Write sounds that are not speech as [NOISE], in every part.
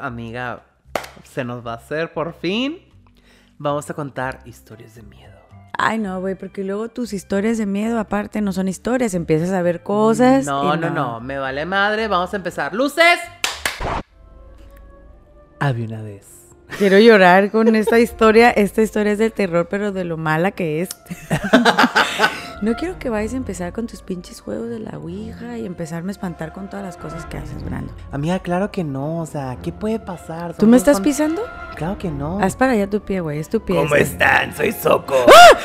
Amiga, se nos va a hacer por fin. Vamos a contar historias de miedo. Ay, no, güey, porque luego tus historias de miedo, aparte, no son historias. Empiezas a ver cosas. No, y no, no, me vale madre. Vamos a empezar. ¡Luces! Había una vez. Quiero llorar con esta historia. Esta historia es de terror, pero de lo mala que es. [LAUGHS] no quiero que vayas a empezar con tus pinches juegos de la Ouija y empezarme a espantar con todas las cosas que haces, Brando. Amiga, claro que no. O sea, ¿qué puede pasar? ¿Tú me estás con- pisando? Claro que no. Haz para allá tu pie, güey. Es tu pie. ¿Cómo están? Soy Soco. ¡Ah!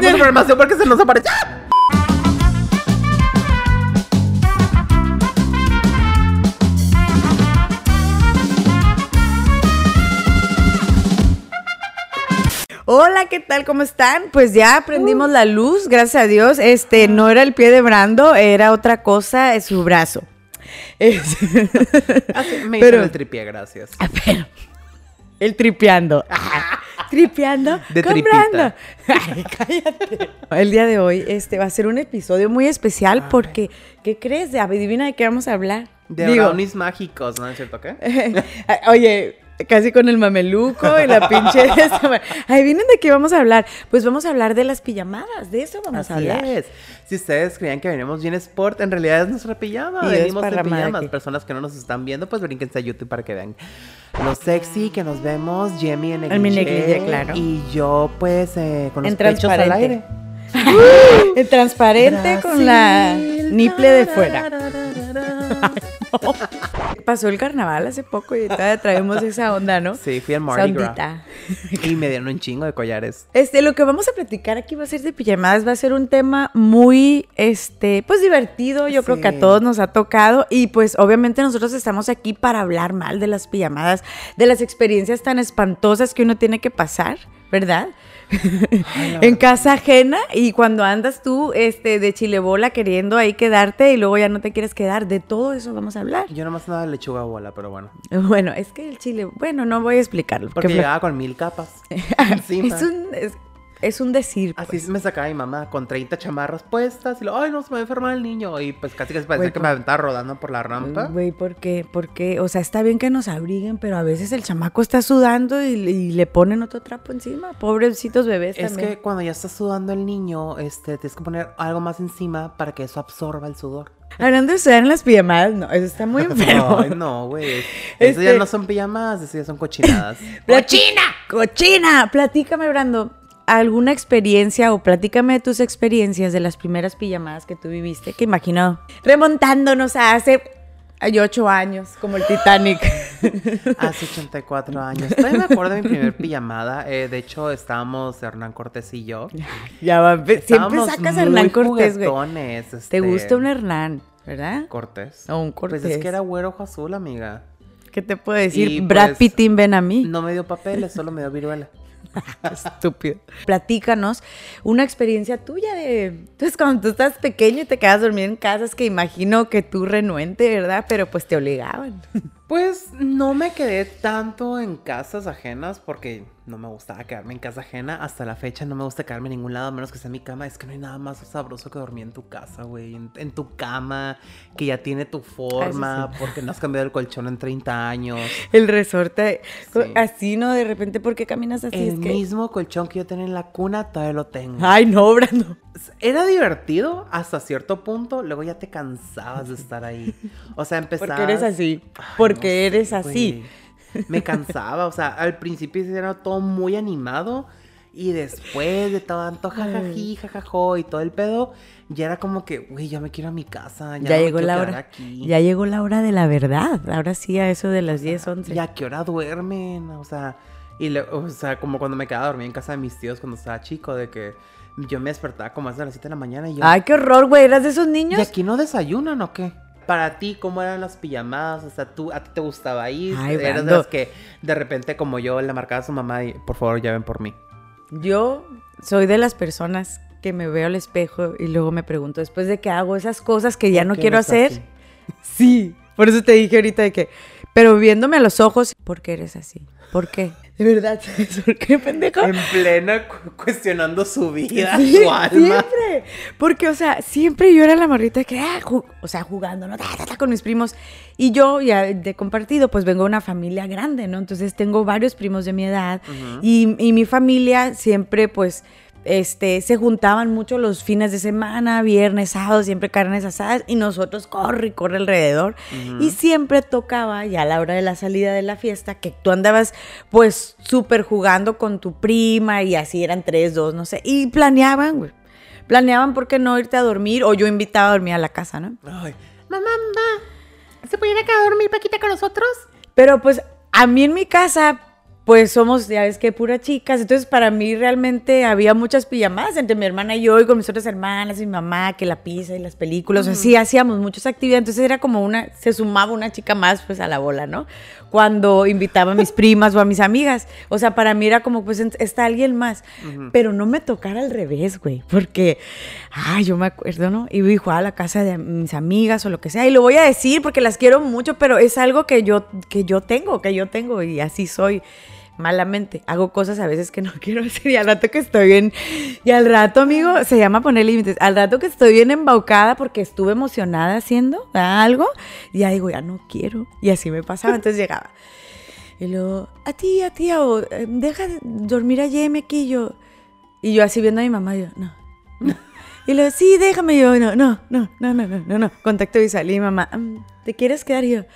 La información porque se nos apareció. Hola, ¿qué tal? ¿Cómo están? Pues ya prendimos la luz, gracias a Dios. Este no era el pie de Brando, era otra cosa, es su brazo. [LAUGHS] Es- Ah, me Pero- hizo el tripié, gracias. Ah, pero- el tripeando. [LAUGHS] Ah, tripeando De. Brando. Ay, cállate. El día de hoy este va a ser un episodio muy especial porque ¿qué crees? Adivina de qué vamos a hablar. De brownies mágicos, ¿no es cierto qué? [LAUGHS] Oye, casi con el mameluco y la pinche. esta- Adivinen de qué vamos a hablar. Pues vamos a hablar de las pijamadas, de eso vamos a hablar. es. Si ustedes creían que venimos bien sport, en realidad es nuestra pijama. Y Venimos en pijamas. que- Personas que no nos están viendo, pues brínquense a YouTube para que vean lo sexy que nos vemos. Jamie en En mi negligé, claro. Y yo, pues, eh, con los En pechos al aire. [LAUGHS] El transparente con la niple de fuera. tarararara. [LAUGHS] Pasó el carnaval hace poco y todavía traemos esa onda, ¿no? Sí, fui al Mardi Gras. Y me dieron un chingo de collares. Este, lo que vamos a platicar aquí va a ser de pijamadas, va a ser un tema muy, este, pues divertido, yo creo que a todos nos ha tocado y pues obviamente nosotros estamos aquí para hablar mal de las pijamadas, de las experiencias tan espantosas que uno tiene que pasar, ¿verdad? En casa ajena y cuando andas tú, este, de chilebola queriendo ahí quedarte y luego ya no te quieres quedar, de todo eso vamos a hablar. Yo nomás nada de lechuga bola, pero bueno. [LAUGHS] Bueno, es que el chile, bueno, no voy a explicarlo. Porque porque- llegaba con mil capas. [LAUGHS] encima. es un, es, es un decir. Así pues. me sacaba mi mamá con 30 chamarras puestas y lo, ay, no, se me va a enfermar el niño. Y pues casi que se parecía Güey, que por- me aventaba rodando por la rampa. Güey, ¿por qué? Porque, o sea, está bien que nos abriguen, pero a veces el chamaco está sudando y, y le ponen otro trapo encima. Pobrecitos bebés Es también. que cuando ya está sudando el niño, este, tienes que poner algo más encima para que eso absorba el sudor. Hablando de sudar en las pijamadas, no, eso está muy [LAUGHS] enfermo. Ay, no, güey. Eso ya Este- no son pijamas, eso ya son cochinadas. [LAUGHS] ¡Cochina! ¡Cochina! Platícame, Brando, alguna experiencia o platícame de tus experiencias de las primeras pijamadas que tú viviste, que imagino remontándonos a hace ay, ocho años, como el Titanic. [LAUGHS] Hace 84 años. Todavía me acuerdo de mi primer pijamada. eh, de hecho, estábamos Hernán Cortés y yo. ya va, siempre sacas a Hernán Cortés, güey. juguetones, Te este, gusta un Hernán, ¿verdad? Cortés? O un Pues es Cortés. que era güero ojo azul, amiga. ¿Qué te puedo decir? Y, Brad pues, Pitt ven a mí. No me dio papeles, solo me dio viruela. [LAUGHS] Estúpido. Platícanos una experiencia tuya de. Entonces, cuando tú estás pequeño y te quedas dormido en casas que imagino que tú renuente, ¿verdad? Pero pues te obligaban. Pues no me quedé tanto en casas ajenas porque no me gustaba quedarme en casa ajena. Hasta la fecha no me gusta quedarme en ningún lado, a menos que sea mi cama. Es que no hay nada más sabroso que dormir en tu casa, güey. En, en tu cama, que ya tiene tu forma, porque no has cambiado el colchón en 30 años. El resorte, Sí. así, ¿no? De repente, ¿por qué caminas así? El es que. mismo colchón que yo tenía en la cuna, todavía lo tengo. Ay, no, Brando. Era divertido hasta cierto punto, luego ya te cansabas de estar ahí. O sea, [LAUGHS] empezabas... Porque eres así. Ay, Porque no sé, eres así. güey. Me cansaba, o sea, al principio era todo muy animado y después de tanto jajají, jajajo y todo el pedo, ya era como que, güey, ya me quiero a mi casa, ya, Ya, no llegó quiero la hora. aquí. Ya llegó la hora de la verdad. Ahora sí, a eso de las 10, 11. ¿Y a qué hora duermen? O sea, y le- o sea, como cuando me quedaba dormida en casa de mis tíos cuando estaba chico, de que yo me despertaba como a las 7 de la mañana y yo, Ay, qué horror, güey. ¿Eras de esos ¿y niños? aquí no desayunan o qué? Para ti, ¿cómo eran las pijamadas? O sea, ¿tú, ¿a ti te gustaba ir? Ay, Eras de las que de repente como yo le marcaba a su mamá y por favor ya ven por mí. Yo soy de las personas que me veo al espejo y luego me pregunto, después de que hago esas cosas que ya ¿Por no quiero hacer, así? sí. Por eso te dije ahorita de que, pero viéndome a los ojos, ¿por qué eres así? ¿Por qué? De verdad, [LAUGHS] ¿por qué, pendejo? En plena cu- cuestionando su vida, su alma. Siempre. Porque, o sea, siempre yo era la morrita que, ah, o sea, jugando, ¿no? Con mis primos. Y yo, ya de compartido, pues vengo de una familia grande, ¿no? Entonces tengo varios primos de mi edad. y, y mi familia siempre, pues, este, se juntaban mucho los fines de semana, viernes, sábado, siempre carnes asadas. Y nosotros corre y corre alrededor. Y siempre tocaba, ya a la hora de la salida de la fiesta, que tú andabas, pues, súper jugando con tu prima y así eran tres, dos, no sé. Y planeaban, güey. Planeaban por qué no irte a dormir o yo invitaba a dormir a la casa, ¿no? Ay, Mamá, mamá, ¿se puede ir acá a dormir Paquita con nosotros? Pero pues a mí en mi casa, pues somos, ya ves que pura chicas, entonces para mí realmente había muchas pijamadas entre mi hermana y yo y con mis otras hermanas y mi mamá, que la pizza y las películas, así hacíamos muchas actividades, entonces era como una, se sumaba una chica más pues a la bola, ¿no? Cuando invitaba a mis [LAUGHS] primas o a mis amigas, o sea, para mí era como pues está alguien más, pero no me tocara al revés, güey, porque, ay, yo me acuerdo, ¿no? Iba y jugaba a la casa de mis amigas o lo que sea, y lo voy a decir porque las quiero mucho, pero es algo que yo, que yo tengo, que yo tengo y así soy malamente. Hago cosas a veces que no quiero hacer y al rato que estoy bien, y al rato, amigo, se llama poner límites, al rato que estoy bien embaucada porque estuve emocionada haciendo algo, ya digo, ya no quiero. Y así me pasaba, entonces llegaba. Y luego, a ti, a ti, o, eh, deja de dormir a Jamie aquí, yo. Y yo así viendo a mi mamá, yo, no. no. Y luego, sí, déjame, yo, no, no, no, no, no, no, no, no. Contacto visual y mi mamá, "Mm, ¿te quieres quedar? Y yo, "Eh,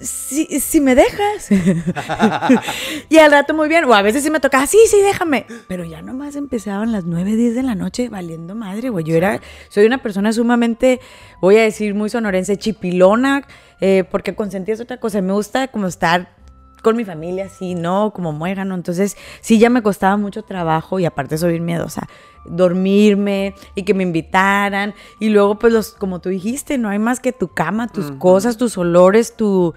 si, si me dejas. [LAUGHS] y al rato muy bien, o a veces sí me tocaba, sí, sí, déjame. Pero ya nomás empezaban las 9, 10 de la noche valiendo madre, güey. Yo era, soy una persona sumamente, voy a decir muy sonorense, chipilona, eh, porque consentía es otra cosa. Me gusta como estar con mi familia, así, ¿no? Como muégano. Entonces, sí, ya me costaba mucho trabajo y aparte soy bien miedosa. Dormirme y que me invitaran. Y luego, pues, los, como tú dijiste, no hay más que tu cama, tus cosas, tus olores, tu.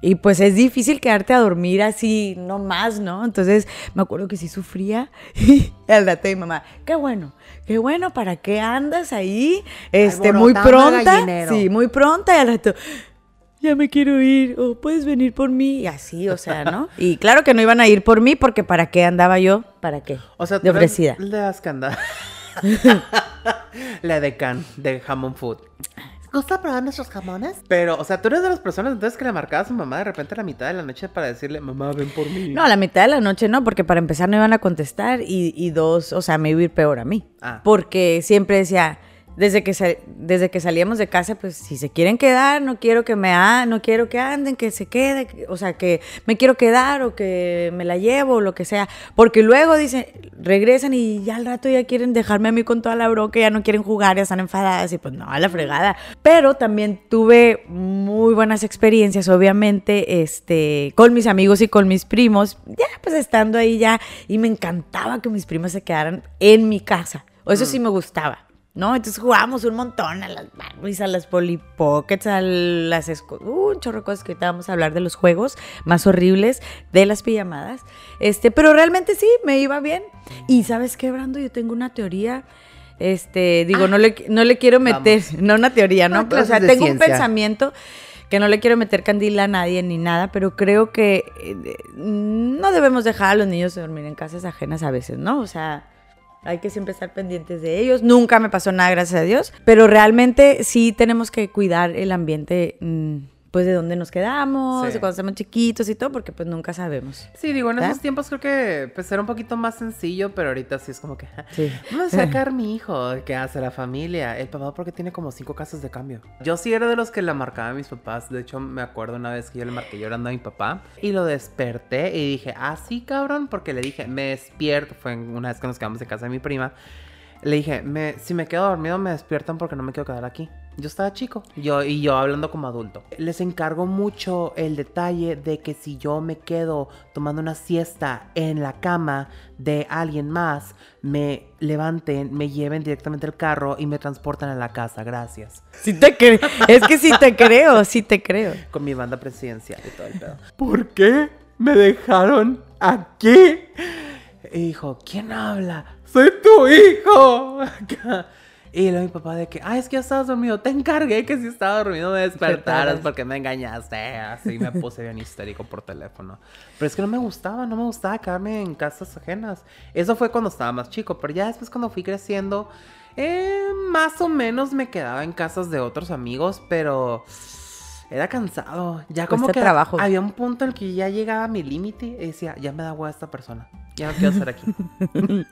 Y pues es difícil quedarte a dormir así, no más, ¿no? Entonces me acuerdo que sí sufría. [LAUGHS] Y al rato mi mamá, qué bueno, qué bueno, ¿para qué andas ahí? Este, muy Alborotando pronta. Sí, muy pronta. Y al rato, ya me quiero ir, o puedes venir por mí, y así, o sea, ¿no? [LAUGHS] Y claro que no iban a ir por mí, porque ¿para qué andaba yo? ¿Para qué? O sea, de ofrecida. las que anda- [LAUGHS] La de Can, de Jamón Food. ¿Gusta probar nuestros jamones? Pero, o sea, tú eres de las personas entonces que le marcaba a su mamá de repente a la mitad de la noche para decirle, mamá, ven por mí. No, a la mitad de la noche no, porque para empezar no iban a contestar y, y dos, o sea, me iba a ir peor a mí. Ah. Porque siempre decía, desde que, sal- desde que salíamos de casa, pues si se quieren quedar, no quiero que me a- no quiero que anden, que se quede, que- o sea, que me quiero quedar o que me la llevo o lo que sea. Porque luego dicen, regresan y ya al rato ya quieren dejarme a mí con toda la bronca, ya no quieren jugar, ya están enfadadas y pues no, a la fregada. Pero también tuve muy buenas experiencias, obviamente, este, con mis amigos y con mis primos, ya pues estando ahí ya, y me encantaba que mis primos se quedaran en mi casa. O eso sí me gustaba. ¿No? Entonces jugábamos un montón a las Barbies, a las Polly Pockets, a las... uh, un chorro de cosas que ahorita vamos a hablar de los juegos más horribles, de las pijamadas. Este, pero realmente sí, me iba bien. Y ¿sabes qué, Brando? Yo tengo una teoría... Este, digo, no, le, no le quiero meter, [LAUGHS] no una teoría, ¿no? Ah, clases o sea, tengo un pensamiento que no le quiero meter candila a nadie ni nada, pero creo que eh, no debemos dejar a los niños dormir en casas ajenas a veces, ¿no? O sea, hay que siempre estar pendientes de ellos. Nunca me pasó nada, gracias a Dios, pero realmente sí tenemos que cuidar el ambiente, mm, pues de donde nos quedamos, Sí. de cuando estamos chiquitos y todo, porque pues nunca sabemos. Sí, digo, en ¿Verdad? esos tiempos creo que pues era un poquito más sencillo, pero ahorita sí es como que... Sí. Vamos a sacar [LAUGHS] mi hijo, ¿qué hace la familia? El papá porque tiene como cinco casas de cambio. Yo sí era de los que le marcaba a mis papás. De hecho, me acuerdo una vez que yo le marqué llorando a mi papá y lo desperté y dije, ah, sí, cabrón, porque le dije, me despierto. Fue una vez que nos quedamos en casa de mi prima. Le dije, me, si me quedo dormido me despiertan porque no me quiero quedar aquí. Yo estaba chico yo, y yo hablando como adulto. Les encargo mucho el detalle de que si yo me quedo tomando una siesta en la cama de alguien más, me levanten, me lleven directamente al carro y me transportan a la casa. Gracias. Sí te creo, es que sí te creo, sí te creo. [LAUGHS] Con mi banda presidencial y todo el pedo. ¿Por qué me dejaron aquí? Hijo, ¿quién habla? Soy tu hijo. [LAUGHS] Y luego mi papá de que, ah, es que ya estabas dormido, te encargué que si estaba dormido me despertaras porque me engañaste. Así me puse bien histérico por teléfono. Pero es que no me gustaba, no me gustaba quedarme en casas ajenas. Eso fue cuando estaba más chico, pero ya después cuando fui creciendo, eh, más o menos me quedaba en casas de otros amigos, pero era cansado. Ya como Cuesta que trabajo. había un punto en el que ya llegaba a mi límite y decía, ya me da hueá esta persona. Ya no quiero estar aquí. [LAUGHS]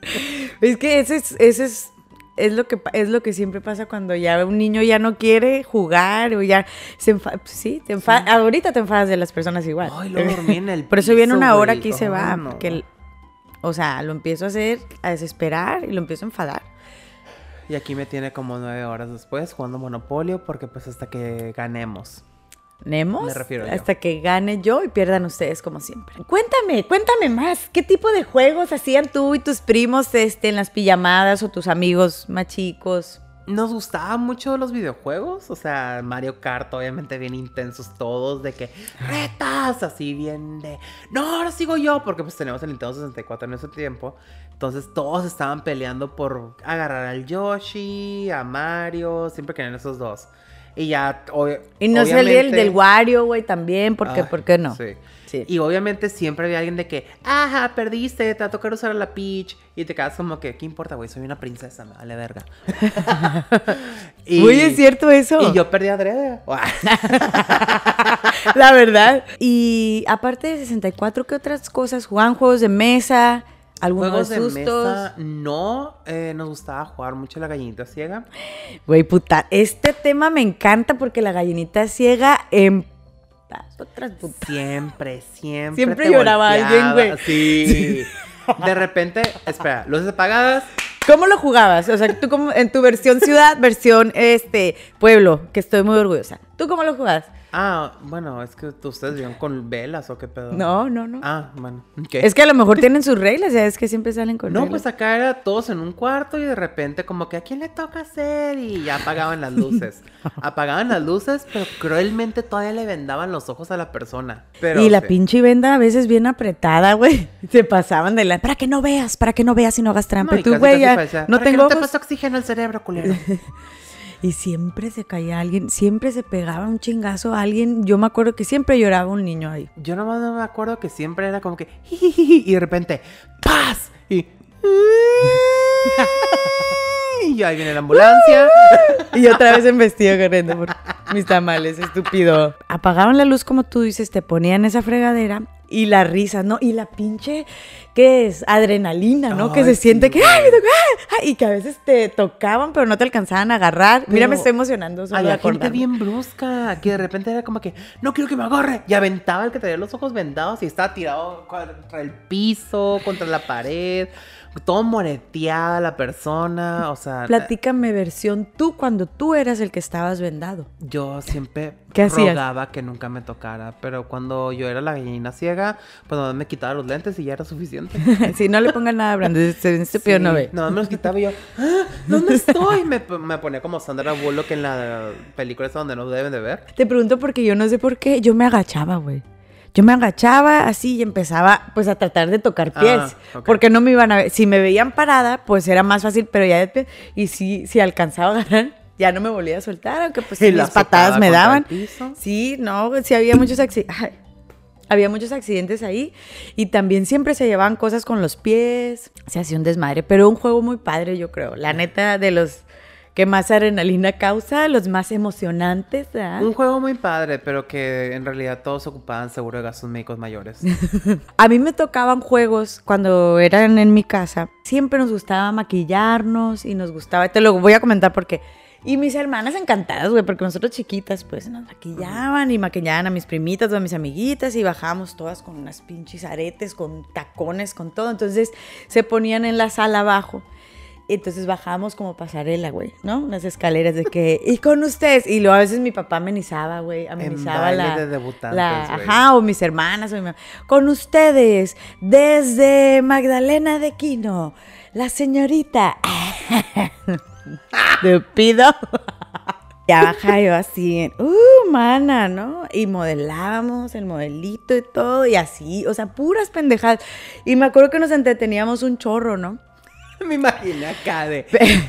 Es que ese es, ese es, es lo que es lo que siempre pasa cuando ya un niño ya no quiere jugar o ya se enfada. Sí, te enfa- ahorita te enfadas de las personas igual. Ay, lo dormí en el [LAUGHS] Por eso viene piso, una hora que se va. No. el- o sea, lo empiezo a hacer, a desesperar y lo empiezo a enfadar. Y aquí me tiene como nueve horas después jugando Monopolio porque pues hasta que ganemos. ¿Nemos? Me refiero yo. Hasta que gane yo y pierdan ustedes como siempre. Cuéntame, cuéntame más. ¿Qué tipo de juegos hacían tú y tus primos este, en las pijamadas o tus amigos más chicos? Nos gustaban mucho los videojuegos, o sea, Mario Kart, obviamente bien intensos todos, de que retas, así bien de, no, ahora sigo yo, porque pues tenemos el Nintendo 64 en ese tiempo, entonces todos estaban peleando por agarrar al Yoshi, a Mario, siempre querían esos dos. Y ya, Y no sé el del, obviamente- Wario, güey, también, porque, Ay, ¿por qué no? Sí. Sí. Y obviamente siempre había alguien de que, ajá, perdiste, te va a tocar usar a la Peach. Y te quedas como que, ¿qué importa, güey? Soy una princesa, me vale verga. [LAUGHS] [LAUGHS] y, Uy, ¿es cierto eso? Y yo perdí adrede. [LAUGHS] La verdad. Y aparte de 64, ¿qué otras cosas? ¿Jugaban juegos de mesa? ¿Algunos Juegos de sustos? mesa, no. eh, nos gustaba jugar mucho la gallinita ciega. Güey, puta, este tema me encanta porque la gallinita ciega en otras putas. Siempre, siempre. Siempre te lloraba alguien, güey. Sí. De repente, espera, luces apagadas. ¿Cómo lo jugabas? O sea, tú como en tu versión ciudad, versión este pueblo, que estoy muy orgullosa. ¿Tú cómo lo jugabas? Ah, bueno, es que ustedes vivían con velas o qué pedo. No, no, no. Ah, bueno. Es que a lo mejor tienen sus reglas, ya es que siempre salen con No, reglas. pues acá era todos en un cuarto y de repente como que a quién le toca hacer y ya apagaban las luces. [LAUGHS] apagaban las luces, pero cruelmente todavía le vendaban los ojos a la persona. Pero y la sí. pinche venda a veces bien apretada, güey. [LAUGHS] Se pasaban de la... Para que no veas, para que no veas y no hagas trampa. No, y tú, güey, ya no "¿Para qué tengo no te ojos. pasa oxígeno al cerebro, culero. [LAUGHS] Y siempre se caía alguien, siempre se pegaba un chingazo a alguien. Yo me acuerdo que siempre lloraba un niño ahí. Yo nomás no me acuerdo que siempre era como que y de repente ¡paz! y y ahí viene la ambulancia. [LAUGHS] Y otra vez en vestido corriendo por mis tamales, estúpido. Apagaban la luz como tú dices, te ponían esa fregadera y la risa, ¿no? Y la pinche, ¿qué es? Adrenalina, ¿no? que se sí, siente que. ¡ay, me tocó! ¡ay! Y que a veces te tocaban, pero no te alcanzaban a agarrar. Mira, me estoy emocionando solo de Había gente bien brusca, que de repente era como que, no quiero que me agarre. Y aventaba el que tenía los ojos vendados y estaba tirado contra el piso, contra la pared, todo moreteada la persona. O sea, Platícame versión tú cuando tú eras el que estabas vendado. yo siempre ¿Qué hacías? rogaba que nunca me tocara. Pero cuando yo era la gallina ciega, pues me quitaba los lentes y ya era suficiente. [LAUGHS] si no le pongan nada, Brando, este estúpido Sí, no ve. Nada más me los quitaba y yo, "Ah, ¿dónde estoy? Me, me ponía como Sandra Bullock en la película esa donde no deben de ver. Te pregunto porque yo no sé por qué, yo me agachaba, güey. Yo me agachaba así y empezaba pues a tratar de tocar pies, Ah, ok. porque no me iban a ver. Si me veían parada, pues era más fácil, pero ya de pie, y si, si alcanzaba a agarrar, ya no me volvía a soltar, aunque pues [LAUGHS] Y la mis patadas me daban. Sí, no, sí había muchos accidentes. Había muchos accidentes ahí y también siempre se llevaban cosas con los pies, se hacía un desmadre, pero un juego muy padre yo creo, la neta de los que más adrenalina causa, los más emocionantes, ¿verdad? Un juego muy padre, pero que en realidad todos ocupaban seguro de gastos médicos mayores. [LAUGHS] A mí me tocaban juegos cuando eran en mi casa. Siempre nos gustaba maquillarnos y nos gustaba, te lo voy a comentar porque... Y mis hermanas encantadas, güey, porque nosotros chiquitas, pues nos maquillaban y maquillaban a mis primitas o a mis amiguitas y bajábamos todas con unas pinches aretes, con tacones, con todo. Entonces se ponían en la sala abajo. Entonces bajábamos como pasarela, güey, ¿no? Unas escaleras de que, y con ustedes. Y luego a veces mi papá amenizaba, güey, amenizaba baile la. de debutantes, la- güey. ajá, o mis hermanas, o mi mamá. Con ustedes, desde Magdalena de Quino, la señorita. [LAUGHS] Te pido. [LAUGHS] Ya baja yo así, uh, mana, ¿no? Y modelábamos el modelito y todo, y así, o sea, puras pendejadas. Y me acuerdo que nos entreteníamos un chorro, ¿no? [LAUGHS] Me imaginé acá de.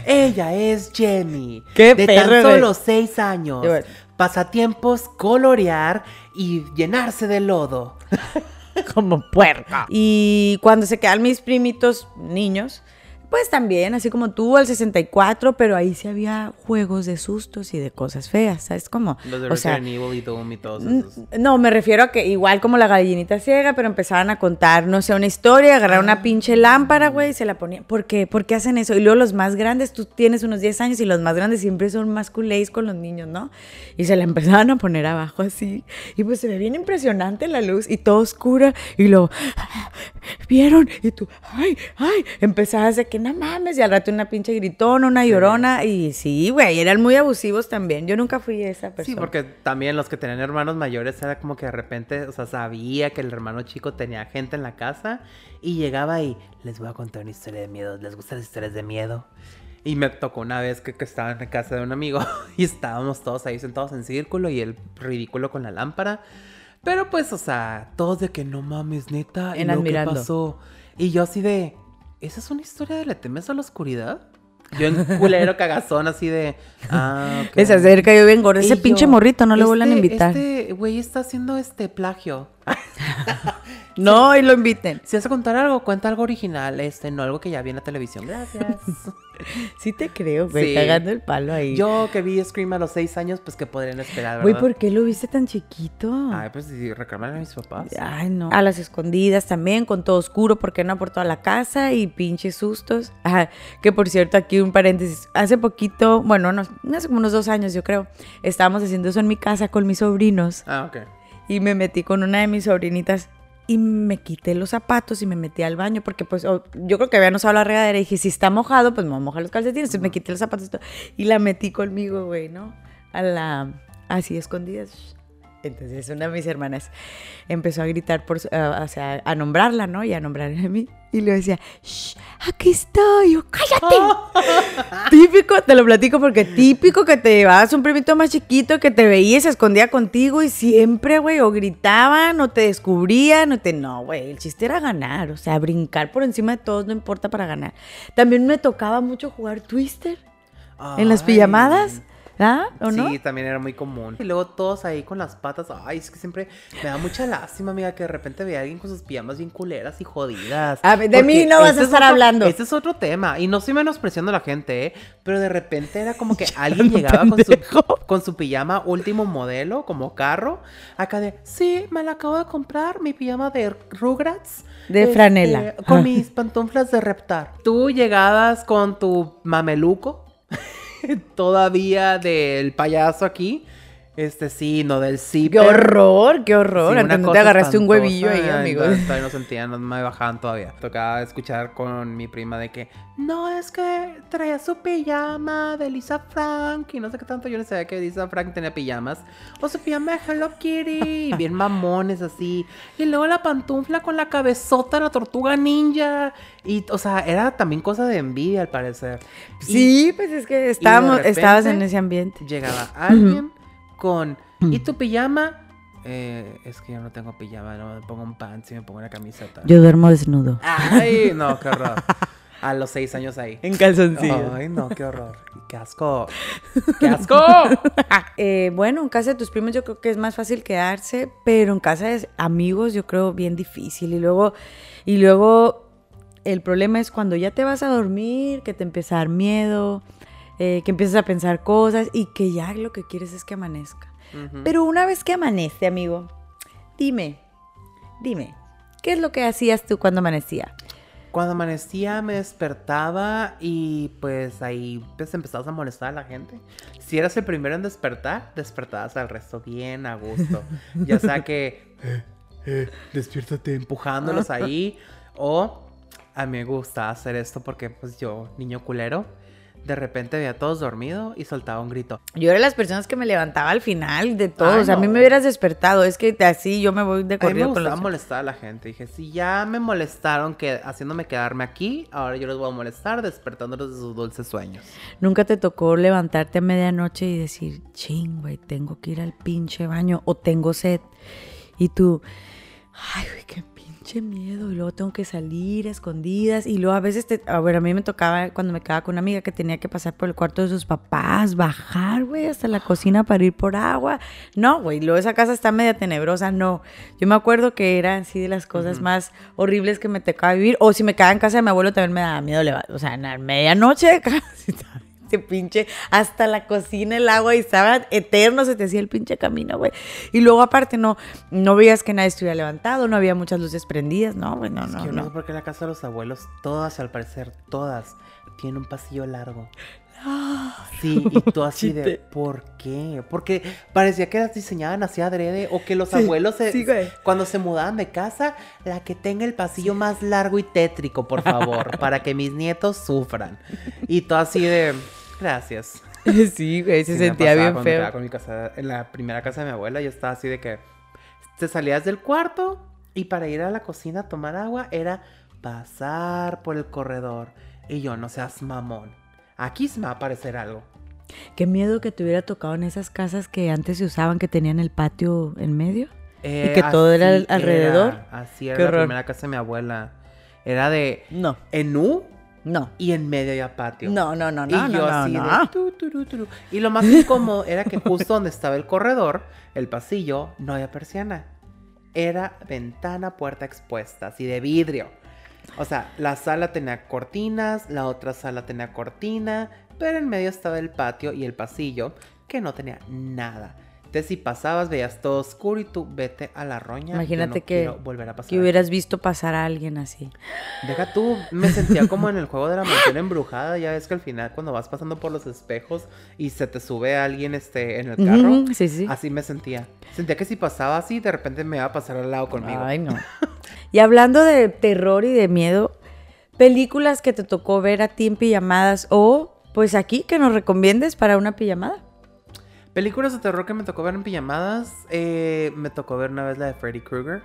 Ella es Jenny. Qué de perro, tan solo seis años. Bueno. Pasatiempos, colorear y llenarse de lodo. [LAUGHS] como puerca. Y cuando se quedan mis primitos niños, pues también, así como tú, al 64, pero ahí sí había juegos de sustos y de cosas feas, ¿sabes cómo? Los de o sea, Evil y Doom y todos esos. no, me refiero a que igual como la gallinita ciega, pero empezaban a contar, no sé, una historia, agarrar Ah. una pinche lámpara, güey, y se la ponían. ¿Por qué? ¿Por qué hacen eso? Y luego los más grandes, tú tienes unos 10 años y los más grandes siempre son más culés con los niños, ¿no? Y se la [LAUGHS] empezaban a poner abajo así. Y pues se ve bien impresionante la luz y todo oscura. Y luego, [LAUGHS] ¿vieron? Y tú, ay, ay, empezabas de que no mames. Y al rato una pinche gritona, una llorona. Y sí, güey, eran muy abusivos también. Yo nunca fui esa persona. Sí, porque también los que tenían hermanos mayores era como que de repente, o sea, sabía que el hermano chico tenía gente en la casa y llegaba y les voy a contar una historia de miedo. ¿Les gustan las historias de miedo? Y me tocó una vez que, que estaba en casa de un amigo [LAUGHS] y estábamos todos ahí sentados en círculo y el ridículo con la lámpara. Pero pues, o sea, todos de que no mames, neta. ¿Y En luego qué admirando. pasó? Y yo así de, ¿esa es una historia de le temes a la oscuridad? Yo en culero cagazón así de, [LAUGHS] ah, ok. Se acerca yo bien gordo. Y Ese yo, pinche morrito no le vuelvan a "Este- invitar. Este güey está haciendo este plagio. [LAUGHS] No, y lo inviten. Si vas a contar algo, cuenta algo original, este, no algo que ya vi en la televisión. Gracias. [LAUGHS] Sí te creo, güey, Sí. cagando el palo ahí. Yo que vi Scream a los seis años, pues que podrían esperar, Güey, ¿verdad? ¿por qué lo viste tan chiquito? Ay, pues sí, reclamarle a mis papás. Ay, no. A las escondidas también, con todo oscuro, porque no por toda la casa y pinches sustos. Ajá, que por cierto, aquí un paréntesis. Hace poquito, bueno, no, hace como unos dos años, yo creo, estábamos haciendo eso en mi casa con mis sobrinos Ah, ok. y me metí con una de mis sobrinitas y me quité los zapatos y me metí al baño porque pues oh, yo creo que habían usado la regadera y dije, si está mojado, pues me voy a mojar los calcetines. Entonces me quité los zapatos y la metí conmigo, güey, ¿no? A la... así escondidas. Entonces una de mis hermanas empezó a gritar, por, o sea, a nombrarla, ¿no? Y a nombrarme a mí. Y le decía, Shh, aquí estoy. Yo, cállate. [LAUGHS] típico, te lo platico porque típico que te llevabas un primito más chiquito que te veía y se escondía contigo y siempre, güey, o gritaban o te descubrían o te... No, güey, el chiste era ganar, o sea, brincar por encima de todos no importa para ganar. También me tocaba mucho jugar Twister en las pijamadas, ¿ah? ¿O no? Sí, también era muy común. Y luego todos ahí con las patas. Ay, es que siempre me da mucha lástima, amiga, que de repente vea a alguien con sus pijamas bien culeras y jodidas. A ver, de mí no vas a es estar otro- hablando. Ese es otro tema. Y no estoy menospreciando a la gente, ¿eh? Pero de repente era como que [LAUGHS] alguien llegaba con su, con su pijama último modelo, como carro. Acá de, sí, me la acabo de comprar, mi pijama de Rugrats. De este, franela. Con mis pantuflas de reptar. Tú llegabas con tu mameluco [LAUGHS] todavía del payaso aquí. Este sí, no del ¡Qué zipper. horror! ¡Qué horror! Sí, Antes una no te agarraste un huevillo ahí, amigo. Todavía, todavía no sentían, no me bajaban todavía. Tocaba escuchar con mi prima de que no, es que traía su pijama de Lisa Frank y no sé qué tanto. Yo no sabía que Lisa Frank tenía pijamas. O su pijama de Hello Kitty, y bien mamones así. Y luego la pantufla con la cabezota, la tortuga ninja. Y, o sea, era también cosa de envidia al parecer. Y Sí, pues es que estábamos, estabas en ese ambiente. llegaba alguien con ¿y tu pijama? Eh, es que yo no tengo pijama, no me pongo un pants y me pongo una camiseta. Yo duermo desnudo. Ay, no, [LAUGHS] qué horror. A los seis años ahí. En calzoncillos. Ay, no, qué horror. Qué asco. [LAUGHS] ¡Qué asco! [LAUGHS] Eh, bueno, en casa de tus primos yo creo que es más fácil quedarse, pero en casa de amigos yo creo bien difícil. Y luego, y luego el problema es cuando ya te vas a dormir, que te empieza a dar miedo, eh, que empiezas a pensar cosas y que ya lo que quieres es que amanezca. Pero una vez que amanece, amigo, dime, dime, ¿qué es lo que hacías tú cuando amanecía? Cuando amanecía me despertaba y pues ahí pues empezabas a molestar a la gente. Si eras el primero en despertar, despertabas al resto bien a gusto. Ya sea que, [LAUGHS] eh, eh, despiértate, empujándolos ahí. O a mí me gusta hacer esto porque pues yo, niño culero, de repente veía a todos dormidos y soltaba un grito. Yo era de las personas que me levantaba al final de todo. Ay, o sea, a mí me hubieras despertado. Es que así yo me voy de A mí me corrido con gustaba los... molestar a la gente. Dije, si ya me molestaron que, haciéndome quedarme aquí, ahora yo los voy a molestar despertándolos de sus dulces sueños. Nunca te tocó levantarte a medianoche y decir, ching, güey, tengo que ir al pinche baño o tengo sed. Y tú, Ay, güey, qué pinche miedo. Y luego tengo que salir a escondidas. Y luego a veces, te, a ver, a mí me tocaba cuando me quedaba con una amiga que tenía que pasar por el cuarto de sus papás, bajar, güey, hasta la cocina para ir por agua. No, güey, luego esa casa está media tenebrosa. No. Yo me acuerdo que era así de las cosas más horribles que me tocaba vivir. O si me quedaba en casa de mi abuelo también me daba miedo. O sea, en la medianoche, [LAUGHS] casi ese pinche, hasta la cocina, el agua, y estaba eterno, se te hacía el pinche camino, güey. Y luego aparte no, no veías que nadie estuviera levantado, no había muchas luces prendidas, no, güey, no, Es no, que yo no sé por qué la casa de los abuelos, todas al parecer, todas, tienen un pasillo largo. Sí, [LAUGHS] y tú así de. ¿por qué? Porque parecía que las diseñaban así adrede o que los Sí, abuelos se- sí, cuando se mudaban de casa, la que tenga el pasillo más largo y tétrico, por favor, [LAUGHS] para que mis nietos sufran. Y tú así de, gracias. [LAUGHS] Sí, güey, se Sí, sentía bien cuando feo. con mi casa, en la primera casa de mi abuela, yo estaba así de que te salías del cuarto y para ir a la cocina a tomar agua era pasar por el corredor. Y yo, no seas mamón. Aquí se me va a aparecer algo. Qué miedo que te hubiera tocado en esas casas que antes se usaban, que tenían el patio en medio. Eh, que todo era alrededor. era, así era Qué la horror. primera casa de mi abuela. Era de No, en U no. y en medio ya patio. No, no, no, Y no, yo no, así no, de no. tu. Y lo más incómodo era que justo donde estaba el corredor, el pasillo, no había persiana. Era ventana, puerta expuesta, así de vidrio. O sea, la sala tenía cortinas, la otra sala tenía cortina, pero en medio estaba el patio y el pasillo, que no tenía nada. Entonces, si pasabas, veías todo oscuro y tú vete a la roña. Imagínate no que- volver a pasar. Que aquí". hubieras visto pasar a alguien así. Deja tú, me sentía como en el [LAUGHS] juego de la mansión embrujada. Ya ves que al final, cuando vas pasando por los espejos y se te sube alguien este, en el carro, sí, sí. así me sentía. Sentía que si pasaba así, de repente me iba a pasar al lado conmigo. Ay, no. [LAUGHS] y hablando de terror y de miedo, películas que te tocó ver a ti en pijamadas o pues aquí que nos recomiendes para una pijamada. Películas de terror que me tocó ver en pijamadas. eh, me tocó ver una vez la de Freddy Krueger.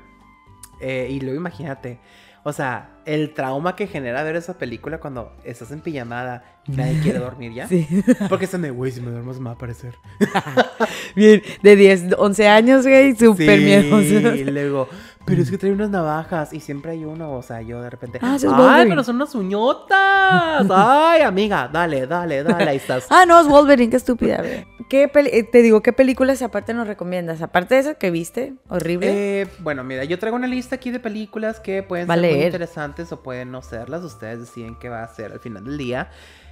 Eh, y luego imagínate. O sea, el trauma que genera ver esa película cuando estás en pijamada y nadie quiere [LAUGHS] dormir ya. Sí. [LAUGHS] Porque están de, güey, si me duermo se me va a aparecer. [LAUGHS] Bien, de 10, 11 años, güey, súper Sí, miedoso. Y luego, pero es que trae unas navajas y siempre hay uno, o sea, yo de repente, Ah, es ay, Wolverine". pero son unas uñotas. Ay, amiga, dale, dale, dale, ahí estás. [LAUGHS] Ah, no, es Wolverine, qué estúpida, güey. ¿Qué eh, te digo, ¿qué películas aparte nos recomiendas? Aparte de esa que viste, horrible. Eh, bueno, mira, yo traigo una lista aquí de películas que pueden Va ser muy interesantes o pueden no serlas. Ustedes deciden qué va a ser al final del día.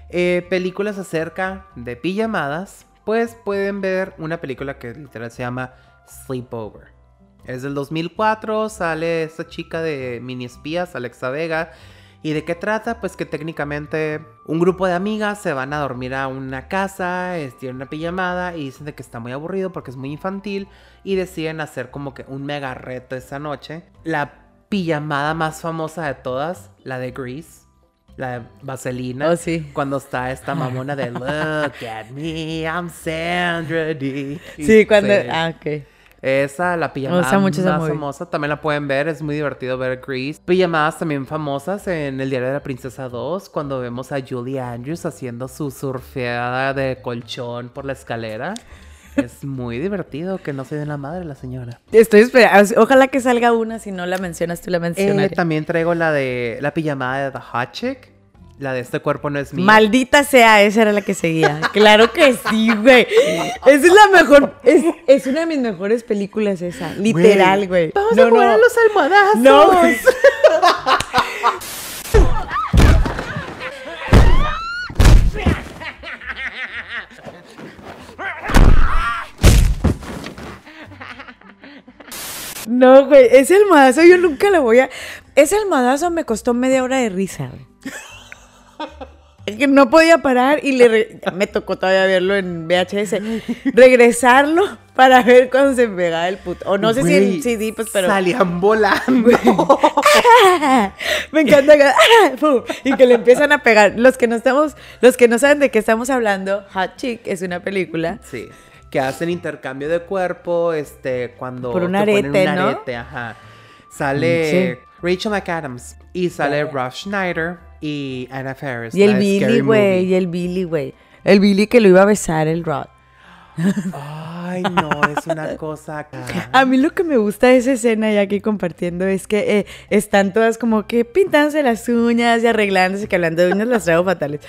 Eh, películas acerca de pijamadas. Pues pueden ver una película que literal se llama Sleepover. Es del 2004, sale esta chica de mini espías, Alexa Vega. ¿Y de qué trata? Pues que técnicamente un grupo de amigas se van a dormir a una casa, tienen una pijamada y dicen de que está muy aburrido porque es muy infantil y deciden hacer como que un mega reto esa noche. La pijamada más famosa de todas, la de Grease, la de Vaselina. Oh, sí. Cuando está esta mamona de [LAUGHS] Look at me, I'm Sandra Dee. sí, cuando... Sí. Ah, ok. Esa, la pijamada mucho esa más famosa, también la pueden ver, es muy divertido ver Grease. Pijamadas también famosas en El Diario de la Princesa 2, cuando vemos a Julie Andrews haciendo su surfeada de colchón por la escalera. Es muy divertido, que no soy de la madre la señora. Estoy esperando. Ojalá que salga una, si no la mencionas, tú la Eh, mencionas. también traigo la de la pijamada de The Hot Chick, la de Este Cuerpo No Es Mío. Maldita sea, esa era la que seguía. Claro que sí, güey. Esa es la mejor. Es, es una de mis mejores películas, esa. Literal, güey. Vamos No, a jugar no. a los almohadazos. No, güey. No, güey, ese almohadazo yo nunca lo voy a... Ese almohadazo me costó media hora de risa, güey. Que no podía parar y le re- [LAUGHS] me tocó todavía verlo en VHS. Regresarlo para ver cuando se pegaba el puto. O no sé si Güey, en CD, pues, pero... Salían [LAUGHS] volando. [LAUGHS] Me encanta y que le empiezan a pegar. Los que no estamos, los que no saben de qué estamos hablando, Hot Chick es una película. Sí. Que hacen intercambio de cuerpo, este, cuando Por un te ponen arete, un ¿no? arete, ajá. Sale Sí. Rachel McAdams y sale Ralph Schneider y Anna Faris. Y el Billy, güey, y el Billy, güey. El Billy que lo iba a besar, el Rod. Ay, no, es una [LAUGHS] cosa. A mí lo que me gusta de esa escena, ya aquí compartiendo, es que eh, están todas como que pintándose las uñas y arreglándose, que hablando de uñas las traigo fatales.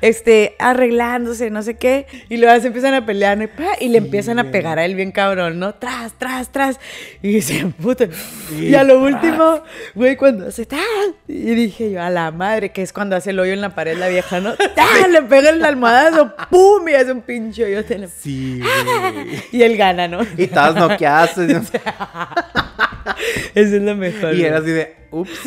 Este, arreglándose, no sé qué, y luego se empiezan a pelear ¿no? y, pa, y le empiezan a pegar a él bien cabrón, ¿no? Tras, tras, tras. Y se emputan. Y a lo último, güey, cuando hace ¡tan! Y dije yo, a la madre, que es cuando hace el hoyo en la pared la vieja, ¿no? ¡Tan! Le pega el almohadazo, ¡pum! Y hace un pinche hoyo. en la- Sí, [LAUGHS] güey. Y él gana, ¿no? Y todas noqueadas. [LAUGHS] [LAUGHS] Eso es lo mejor. Y era así de, ups.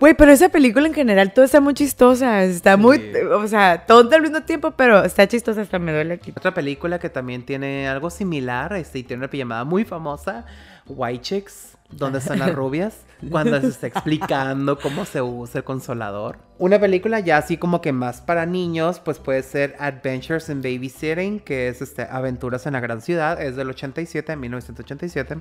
Güey, pero esa película en general todo está muy chistosa. Está muy, o sea, tonta al mismo tiempo, pero está chistosa hasta me duele aquí. Otra película que también tiene algo similar, este, y tiene una pijamada muy famosa, White Chicks, donde están las rubias, cuando se está explicando cómo se usa el consolador. Una película ya así como que más para niños, pues puede ser Adventures in Babysitting, que es este, Aventuras en la Gran Ciudad, es del 87, 1987.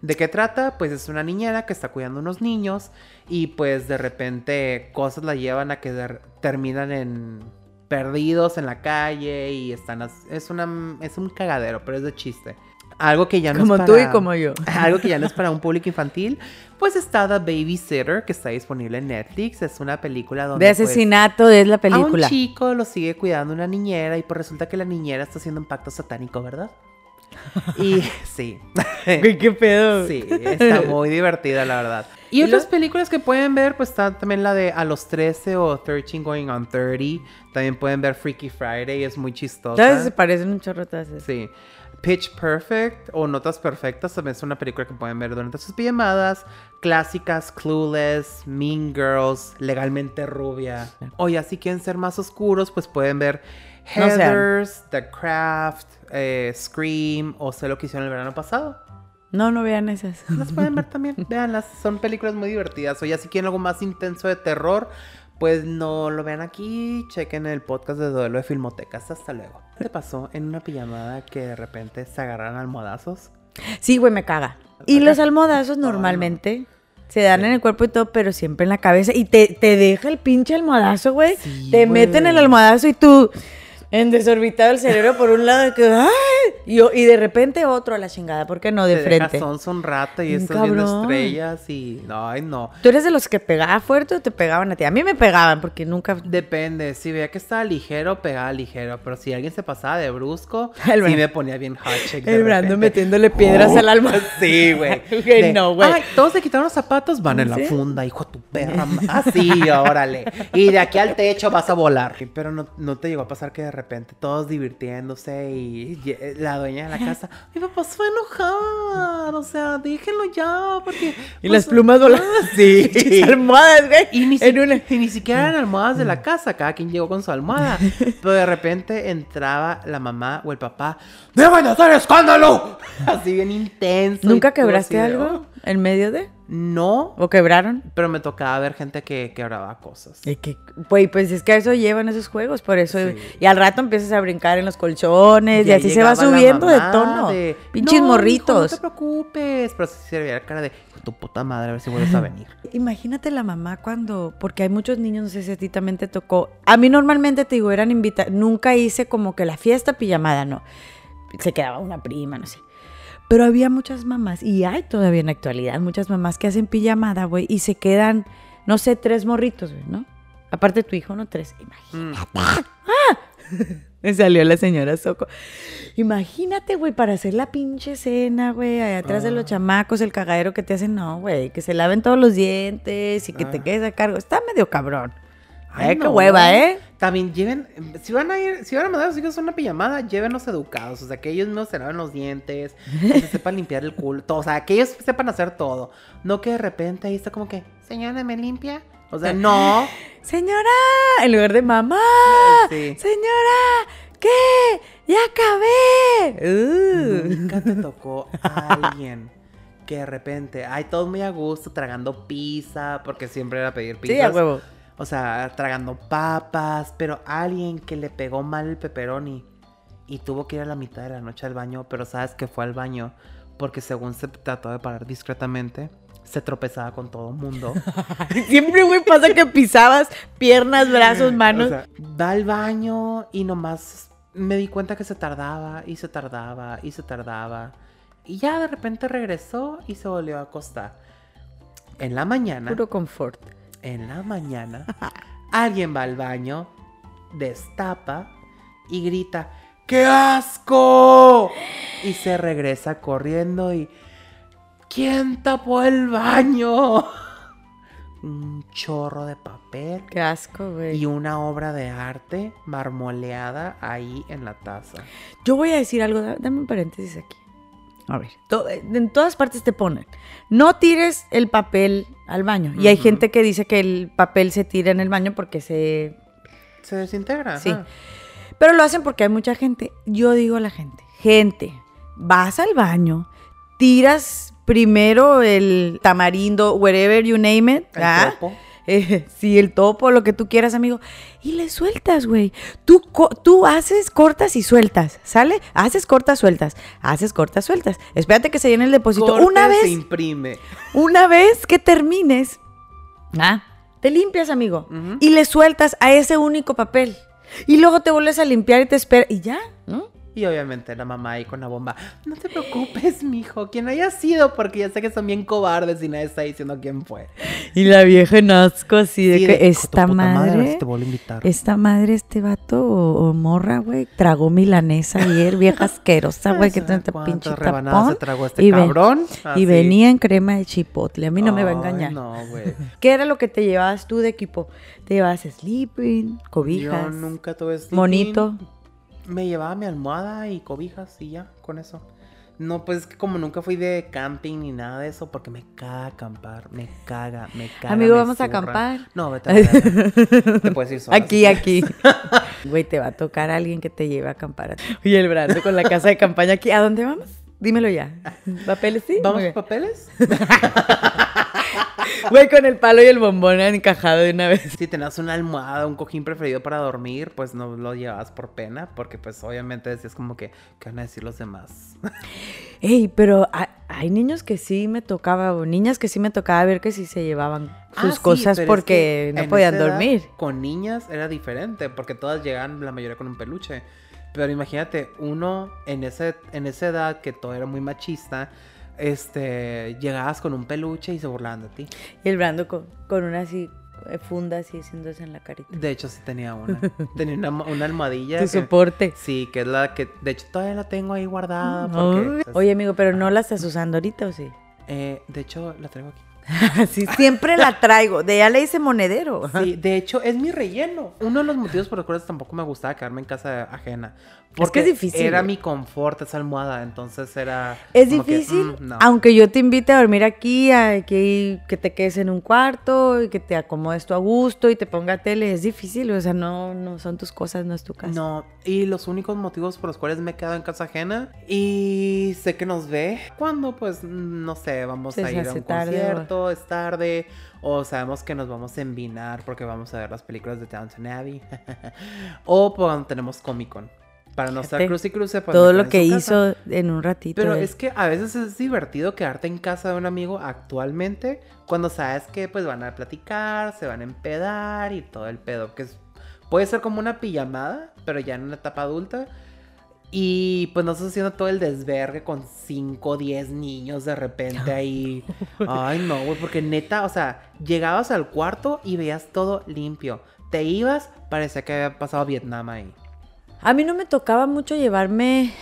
¿De qué trata? Pues es una niñera que está cuidando unos niños y pues de repente cosas la llevan a que terminan en perdidos en la calle y están es una es un cagadero, pero es de chiste. Algo que ya no Como es tú para- y como yo. [LAUGHS] Algo que ya no es para un público infantil, pues está The Babysitter que está disponible en Netflix, es una película donde De pues, asesinato es la a película. un chico lo sigue cuidando una niñera y pues resulta que la niñera está haciendo un pacto satánico, ¿verdad? [LAUGHS] Y sí. [LAUGHS] Qué pedo. Sí, está muy divertida, la verdad. Y ¿Y otras lo- películas que pueden ver, pues está también la de A los 13 o 13 Going on 30. También pueden ver Freaky Friday, es muy chistosa. ¿Sabes? Se parecen un chorro. Sí. Pitch Perfect o Notas Perfectas también es una película que pueden ver durante sus pijamadas. Clásicas, Clueless, Mean Girls, Legalmente Rubia. O ya si quieren ser más oscuros, pues pueden ver No. Heathers, The Craft, eh, Scream o Sé lo que hicieron el verano pasado. No, no vean esas. Las pueden ver [LAUGHS] también, véanlas, son películas muy divertidas. O ya si quieren algo más intenso de terror, pues no lo vean aquí, chequen el podcast de Duelo de Filmotecas. Hasta luego. ¿Qué te pasó en una pijamada que de repente se agarran almohadazos? Sí, güey, me caga. Y los almohadazos normalmente se dan en el cuerpo y todo, pero siempre en la cabeza. Y te, te deja el pinche almohadazo, güey. Sí, te meten el almohadazo y tú en desorbitado el cerebro por un lado que ¡ay! Y, de repente otro a la chingada, ¿por qué no? De Te frente. sonso un rato y Bien estás viendo estrellas y... Ay, no. ¿Tú eres de los que pegaba fuerte o te pegaban a ti? A mí me pegaban porque nunca... Depende, si veía que estaba ligero, pegaba ligero, pero si alguien se pasaba de brusco, [LAUGHS] El sí me ponía bien hot de El Brando metiéndole piedras al alma. [LAUGHS] Sí, güey. [LAUGHS] No, güey. Ay, todos se quitaron los zapatos, van en la funda, hijo de tu perra. ma- Ah, órale. Y de aquí al techo vas a volar. Pero no, no te llegó a pasar que de repente todos divirtiéndose y, y, eh, la dueña de la casa, mi papá se fue a enojar, o sea, déjenlo ya, porque... Y pues, las plumas volaban. Sí. [LAUGHS] Pinches almohadas, güey. Y ni, si- una- y ni siquiera eran almohadas de la casa, cada quien llegó con su almohada. [LAUGHS] Pero de repente entraba la mamá o el papá, ¡Deben hacer escándalo! [LAUGHS] Así bien intenso. ¿Nunca quebraste algo en medio de? No, ¿O quebraron? pero me tocaba ver gente que quebraba cosas. Y que, güey, pues es que a eso llevan esos juegos, por eso. Sí. Y al rato empiezas a brincar en los colchones y, así se va subiendo de tono. de, Pinches "No, mijo, morritos. no te preocupes. Pero sí se veía la cara de "Hijo de tu puta madre, a ver si vuelves a venir. [LAUGHS] Imagínate la mamá cuando, porque hay muchos niños, no sé si a ti también te tocó. A mí normalmente te digo, eran invitados, nunca hice como que la fiesta pijamada, no. Se quedaba una prima, no sé. Pero había muchas mamás, y hay todavía en la actualidad, muchas mamás que hacen pijamada, güey, y se quedan, no sé, tres morritos, güey, ¿no? Aparte tu hijo, no tres. Imagínate. Mm. [LAUGHS] Me salió la señora Soco. Imagínate, güey, para hacer la pinche cena, güey, allá atrás de los Ah. chamacos, el cagadero que te hacen, no, güey, que se laven todos los dientes y que te Ah. quedes a cargo. Está medio cabrón. Ay, qué hueva, ¿eh? También lleven, si van a ir, si van a mandar a sus hijos a una pijamada, llévenlos educados, o sea, que ellos no se laven los dientes, que se sepan limpiar el culo, todo, o sea, que ellos sepan hacer todo. No que de repente ahí está como que, señora, ¿me limpia? O sea, no. Señora, en lugar de mamá. Sí. Señora, ¿qué? Ya acabé. Uh. Nunca te tocó a alguien que de repente, ay, todos muy a gusto, tragando pizza, porque siempre era pedir pizza. Sí, a huevo. O sea, tragando papas, pero alguien que le pegó mal el pepperoni y tuvo que ir a la mitad de la noche al baño, pero sabes que fue al baño porque según se trató de parar discretamente, se tropezaba con todo el mundo. [LAUGHS] Siempre, güey, pasa que pisabas piernas, brazos, manos. O sea, va al baño y nomás me di cuenta que se tardaba y se tardaba y se tardaba. Y ya de repente regresó y se volvió a acostar. En la mañana, Puro confort. En la mañana, [LAUGHS] alguien va al baño, destapa y grita, ¡qué asco! Y se regresa corriendo y... ¿Quién tapó el baño? [LAUGHS] Un chorro de papel Qué asco, güey. y una obra de arte marmoleada ahí en la taza. Yo voy a decir algo, da- dame un paréntesis aquí. A ver, to- en todas partes te ponen, no tires el papel al baño. Y hay gente que dice que el papel se tira en el baño porque se... Se desintegra. Sí. Pero lo hacen porque hay mucha gente. Yo digo a la gente, gente, vas al baño, tiras primero el tamarindo, wherever you name it. El ¿ah? topo. Eh, [LAUGHS] sí, el topo, lo que tú quieras, amigo. Y le sueltas, güey. Tú, co- tú haces cortas y sueltas, ¿sale? Haces cortas, sueltas. Haces cortas, sueltas. Espérate que se llene el depósito. Una se vez, imprime. una vez que termines, ah, te limpias, amigo. Y le sueltas a ese único papel. Y luego te vuelves a limpiar y te espera. Y ya. Y obviamente la mamá ahí con la bomba. No te preocupes, mijo. Quien haya sido, porque ya sé que son bien cobardes y nadie está diciendo quién fue. Y la vieja en asco así de Sí, que de, "Hijo de esta madre... si te vuelvo a invitar. Esta madre, este vato o, o morra, güey, tragó milanesa ayer, vieja asquerosa, güey, que [LAUGHS] ¿Sabe tiene cuántas pinche tapón. se tragó este y cabrón? Y Así. venía en crema de chipotle, a mí no me va a engañar. No, güey. [LAUGHS] ¿Qué era lo que te llevabas tú de equipo? Te llevabas sleeping, cobijas, Yo nunca tuve sleeping. monito. Me llevaba mi almohada y cobijas y ya, con eso. No, pues es que como nunca fui de camping ni nada de eso, porque me caga acampar, me caga, me caga. Amigo, me vamos a acampar. No, vete a. [LAUGHS] Te puedes ir sola. Aquí, aquí. [LAUGHS] Güey, te va a tocar alguien que te lleve a acampar. Y el Brando con la casa de campaña aquí. ¿A dónde vamos? Dímelo ya. ¿Papeles sí? ¿Vamos a papeles? [LAUGHS] Güey, con el palo y el bombón encajado de una vez. Si tenías una almohada, un cojín preferido para dormir, pues no lo llevabas por pena, porque pues obviamente decías como que, ¿qué van a decir los demás? Ey, pero hay, hay niños que sí me tocaba, o niñas que sí me tocaba ver que sí se llevaban Ah, sus sí, cosas pero es porque que no podían edad, dormir. Con niñas era diferente, porque todas llegan, la mayoría con un peluche. Pero imagínate, uno en, ese, en esa edad que todo era muy machista, este, llegabas con un peluche y se burlaban de ti. Y el Brando con, con una así, eh, funda así, haciéndose en la carita. De hecho, sí tenía una. [LAUGHS] Tenía una, una almohadilla. Tu que- soporte. sí, que es la que, de hecho, todavía la tengo ahí guardada. Porque. Oye, amigo, pero no la estás usando ahorita, ¿o sí? eh, de hecho, la traigo aquí. [LAUGHS] sí, siempre la traigo. De ella le hice monedero. Sí, de hecho, es mi relleno. Uno de los motivos por los cuales tampoco me gustaba quedarme en casa ajena. que Porque es difícil, Era mi confort esa almohada, entonces era... Es como que, difícil, mm, no. aunque yo te invite a dormir aquí, a que, que te quedes en un cuarto y que te acomodes tú a gusto y te ponga tele, es difícil, o sea, no, no son tus cosas, no es tu casa. No, y los únicos motivos por los cuales me he quedado en casa ajena y sé que nos ve cuando pues no sé, vamos Se a ir a un tarde, es tarde o sabemos que nos vamos a envinar porque vamos a ver las películas de Downton Abbey [LAUGHS] o cuando tenemos Comic Con. Para no estar cruce y cruce, pues, Todo me lo en que casa. hizo en un ratito. Pero es que a veces es divertido quedarte en casa de un amigo actualmente cuando sabes que pues van a platicar, se van a empedar y todo el pedo, que es, puede ser como una pijamada, pero ya en una etapa adulta. Y pues no estás haciendo todo el desvergue con 5 o 10 niños de repente ahí. [LAUGHS] Ay, no, güey, porque neta, o sea, llegabas al cuarto y veías todo limpio. Te ibas, parecía que había pasado Vietnam ahí. A mí no me tocaba mucho llevarme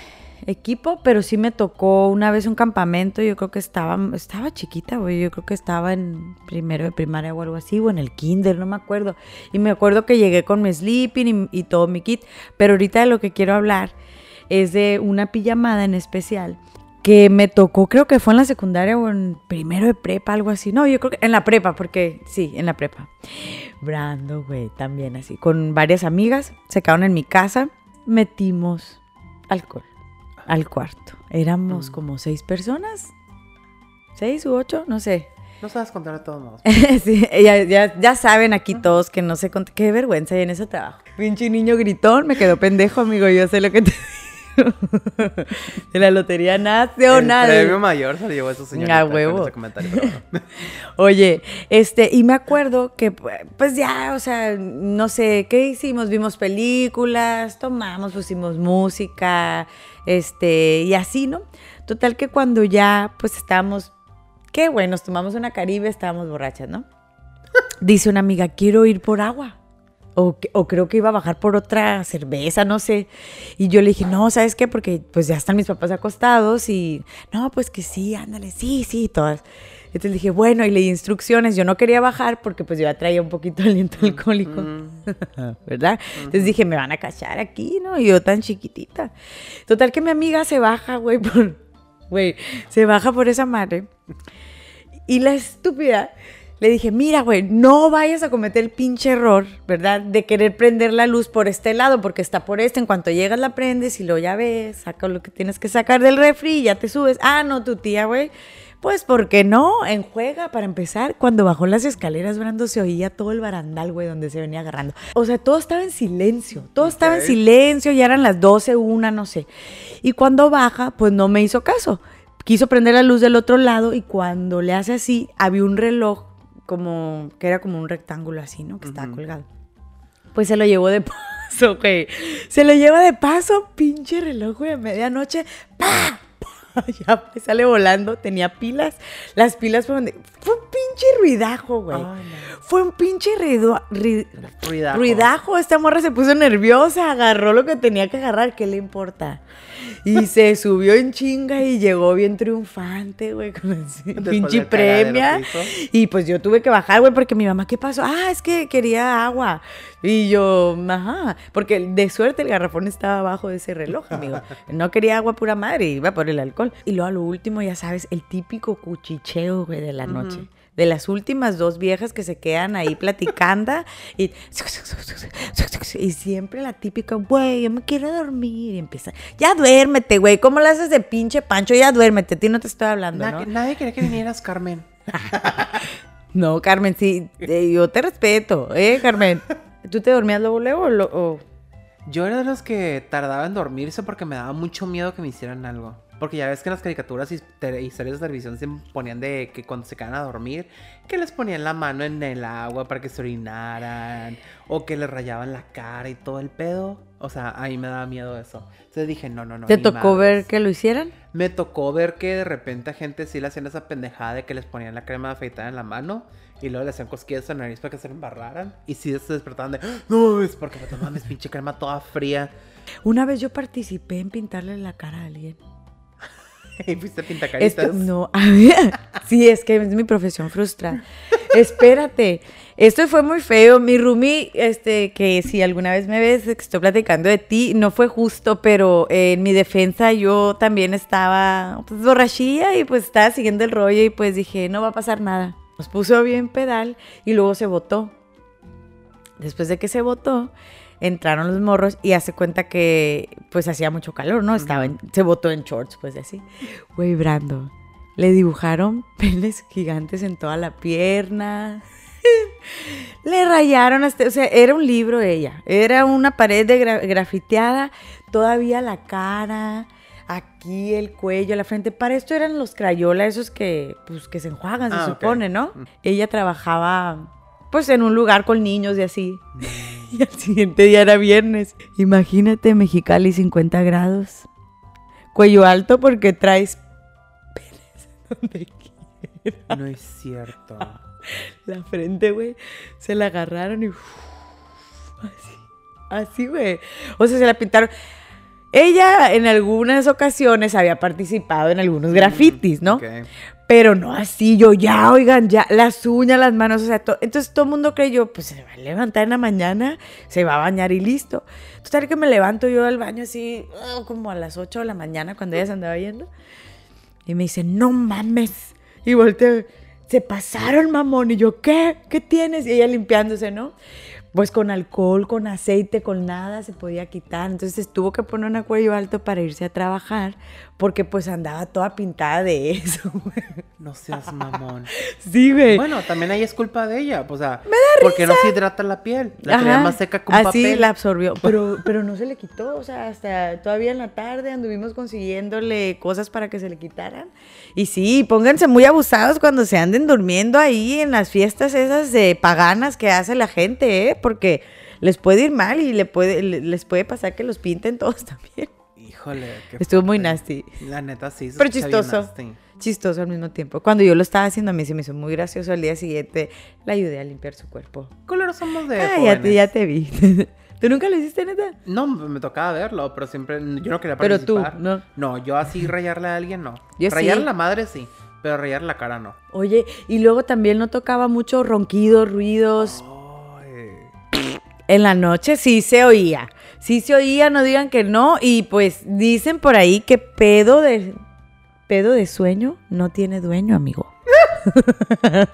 equipo, pero sí me tocó una vez un campamento. Yo creo que estaba, estaba chiquita, güey. Yo creo que estaba en primero de primaria o algo así, o en el kinder, no me acuerdo. Y me acuerdo que llegué con mi sleeping y, y todo mi kit. Pero ahorita de lo que quiero hablar es de una pijamada en especial que me tocó, creo que fue en la secundaria o en primero de prepa, algo así. No, yo creo que en la prepa, porque sí, en la prepa. Brando, güey, también así, con varias amigas, se quedaron en mi casa, metimos alcohol al cuarto. Éramos Mm. como seis personas, seis u ocho, no sé. No sabes contar de todos modos. [LAUGHS] sí, ya, ya, ya saben aquí todos que no sé, cont- qué vergüenza hay en ese trabajo. Pinche niño gritón, me quedó pendejo, amigo, yo sé lo que te [LAUGHS] [LAUGHS] de la Lotería Nacional. El premio mayor se lo llevó a su señorita. A huevo. comentario, bueno. [LAUGHS] Oye, este, y me acuerdo que, pues ya, o sea, no sé, ¿qué hicimos? Vimos películas, tomamos, pusimos música, este, y así, ¿no? Total que cuando ya, pues estábamos, qué bueno, nos tomamos una caribe, estábamos borrachas, ¿no? [LAUGHS] Dice una amiga, quiero ir por agua. O, creo que iba a bajar por otra cerveza, no sé. Y yo le dije, no, ¿sabes qué? Porque pues ya están mis papás acostados y, no, pues que sí, ándale, sí, sí, todas. Entonces le dije, bueno, y le di instrucciones. Yo no quería bajar porque pues yo ya traía un poquito de aliento alcohólico, [LAUGHS] ¿verdad? Entonces dije, me van a cachar aquí, ¿no? Y yo tan chiquitita. Total que mi amiga se baja, güey, por, güey, se baja por esa madre. Y la estúpida le dije, mira, güey, no vayas a cometer el pinche error, ¿verdad? De querer prender la luz por este lado, porque está por este. En cuanto llegas la prendes y lo ya ves, saca lo que tienes que sacar del refri y ya te subes. Ah, no, tu tía, güey. Pues, ¿por qué no? En juega, para empezar, cuando bajó las escaleras, Brando, se oía todo el barandal, güey, donde se venía agarrando. O sea, todo estaba en silencio. Todo estaba en silencio, ya eran las 12, una, no sé. Y cuando baja, pues no me hizo caso. Quiso prender la luz del otro lado y cuando le hace así, había un reloj como, que era como un rectángulo así, ¿no? Que estaba colgado. Pues se lo llevó de [LAUGHS] paso, güey. Se lo lleva de paso, pinche reloj, güey, a medianoche. ¡Pa! ¡Pa! [LAUGHS] Ya sale volando, tenía pilas. Las pilas fueron de. Un pinche ruidajo, güey. No. Fue un pinche ruido- ri- Ruidajo. ruidajo. Esta morra se puso nerviosa, agarró lo que tenía que agarrar, ¿qué le importa? Y [LAUGHS] se subió en chinga y llegó bien triunfante, güey, con el pinche premia. Y pues yo tuve que bajar, güey, porque mi mamá, ¿qué pasó? Ah, es que quería agua. Y yo, ajá, porque de suerte el garrafón estaba abajo de ese reloj, amigo. [LAUGHS] No quería agua pura madre, iba por el alcohol. Y luego a lo último, ya sabes, el típico cuchicheo, güey, de la noche. De las últimas dos viejas que se quedan ahí platicando y, y siempre la típica, güey, yo me quiero dormir. Y empieza, ya duérmete, güey, ¿cómo le haces de pinche pancho? Ya duérmete, a ti no te estoy hablando, Na- ¿no? Nadie quería que vinieras, Carmen. [LAUGHS] No, Carmen, sí, eh, yo te respeto, ¿eh, Carmen? ¿Tú te dormías luego, luego o lo- o- Yo era de los que tardaba en dormirse porque me daba mucho miedo que me hicieran algo. Porque ya ves que en las caricaturas y series de televisión se ponían de que cuando se quedan a dormir, que les ponían la mano en el agua para que se orinaran, o que les rayaban la cara y todo el pedo. O sea, a mí me daba miedo eso. Entonces dije, no, no, no. ¿Te tocó ver que lo hicieran? Me tocó ver que de repente a gente sí le hacían esa pendejada de que les ponían la crema de afeitar en la mano y luego le hacían cosquillas en la nariz para que se embarraran. Y sí se despertaban de, "Ah, no es porque me tomaban mi pinche crema toda fría. Una vez yo participé en pintarle la cara a alguien. [LAUGHS] y fuiste pintacaritas. Esto, no, a ver, [LAUGHS] sí, es que es mi profesión frustra. Espérate, esto fue muy feo. Mi roomie, este, que si alguna vez me ves que estoy platicando de ti, no fue justo, pero eh, en mi defensa yo también estaba pues, borrachilla y pues estaba siguiendo el rollo y pues dije, no va a pasar nada. Nos puso bien pedal y luego se votó. Después de que se votó, entraron los morros y hace cuenta que pues hacía mucho calor, ¿no? Estaba en- se votó en shorts, pues así. Güey, Brando, le dibujaron [LAUGHS] penes gigantes en toda la pierna. [LAUGHS] Le rayaron hasta, o sea, era un libro ella, era una pared de gra- grafiteada, todavía la cara, aquí el cuello, la frente. Para esto eran los crayola, esos que, pues, que se enjuagan, se Ah, supone, ¿no? Ella trabajaba, pues, en un lugar con niños y así. [LAUGHS] Y al siguiente día era viernes. Imagínate, Mexicali 50 grados. Cuello alto porque traes penes [LAUGHS] donde quiera. No es cierto. [LAUGHS] La frente, güey, se la agarraron y... así, así, güey. O sea, se la pintaron. Ella en algunas ocasiones había participado en algunos grafitis, ¿no? Ok. Pero no así, yo ya, oigan, ya, las uñas, las manos, o sea, to- entonces todo el mundo creyó, pues se va a levantar en la mañana, se va a bañar y listo. Total que me levanto yo del baño así, ah, como a las 8 de la mañana cuando ella se andaba yendo. Y me dice, no mames. Y volteo, se pasaron, mamón. Y yo, ¿qué? ¿Qué tienes? Y ella limpiándose, ¿no? Pues con alcohol, con aceite, con nada se podía quitar. Entonces tuvo que poner un cuello alto para irse a trabajar porque pues andaba toda pintada de [LAUGHS] eso. güey. No seas mamón. [LAUGHS] Sí, güey. Bueno, también ahí es culpa de ella. O sea, Me da porque no se hidrata la piel. La Ajá. más seca con Así papel. la absorbió. Pero, pero no se le quitó. O sea, hasta todavía en la tarde anduvimos consiguiéndole cosas para que se le quitaran. Y sí, pónganse muy abusados cuando se anden durmiendo ahí en las fiestas esas de paganas que hace la gente, ¿eh? Porque les puede ir mal y le puede, le- les puede pasar que los pinten todos [LAUGHS] también. Híjole. qué Estuvo muy nasty. La neta sí. Pero chistoso. nasty. Chistoso al mismo tiempo. Cuando yo lo estaba haciendo a mí se me hizo muy gracioso. Al día siguiente la ayudé a limpiar su cuerpo. Culeros somos de. Ah, ya te, ya te vi. [LAUGHS] ¿Tú nunca lo hiciste, neta? No, me tocaba verlo, pero siempre. Yo no quería Pero tú, participar. ¿no? No, yo así rayarle a alguien, no. [LAUGHS] Yo Rayar sí. la madre sí, pero rayar la cara no. Oye, y luego también no tocaba mucho ronquidos, ruidos. En la noche sí se oía. Sí se oía, no digan que no. Y pues dicen por ahí que pedo de pedo de sueño no tiene dueño, amigo. [LAUGHS]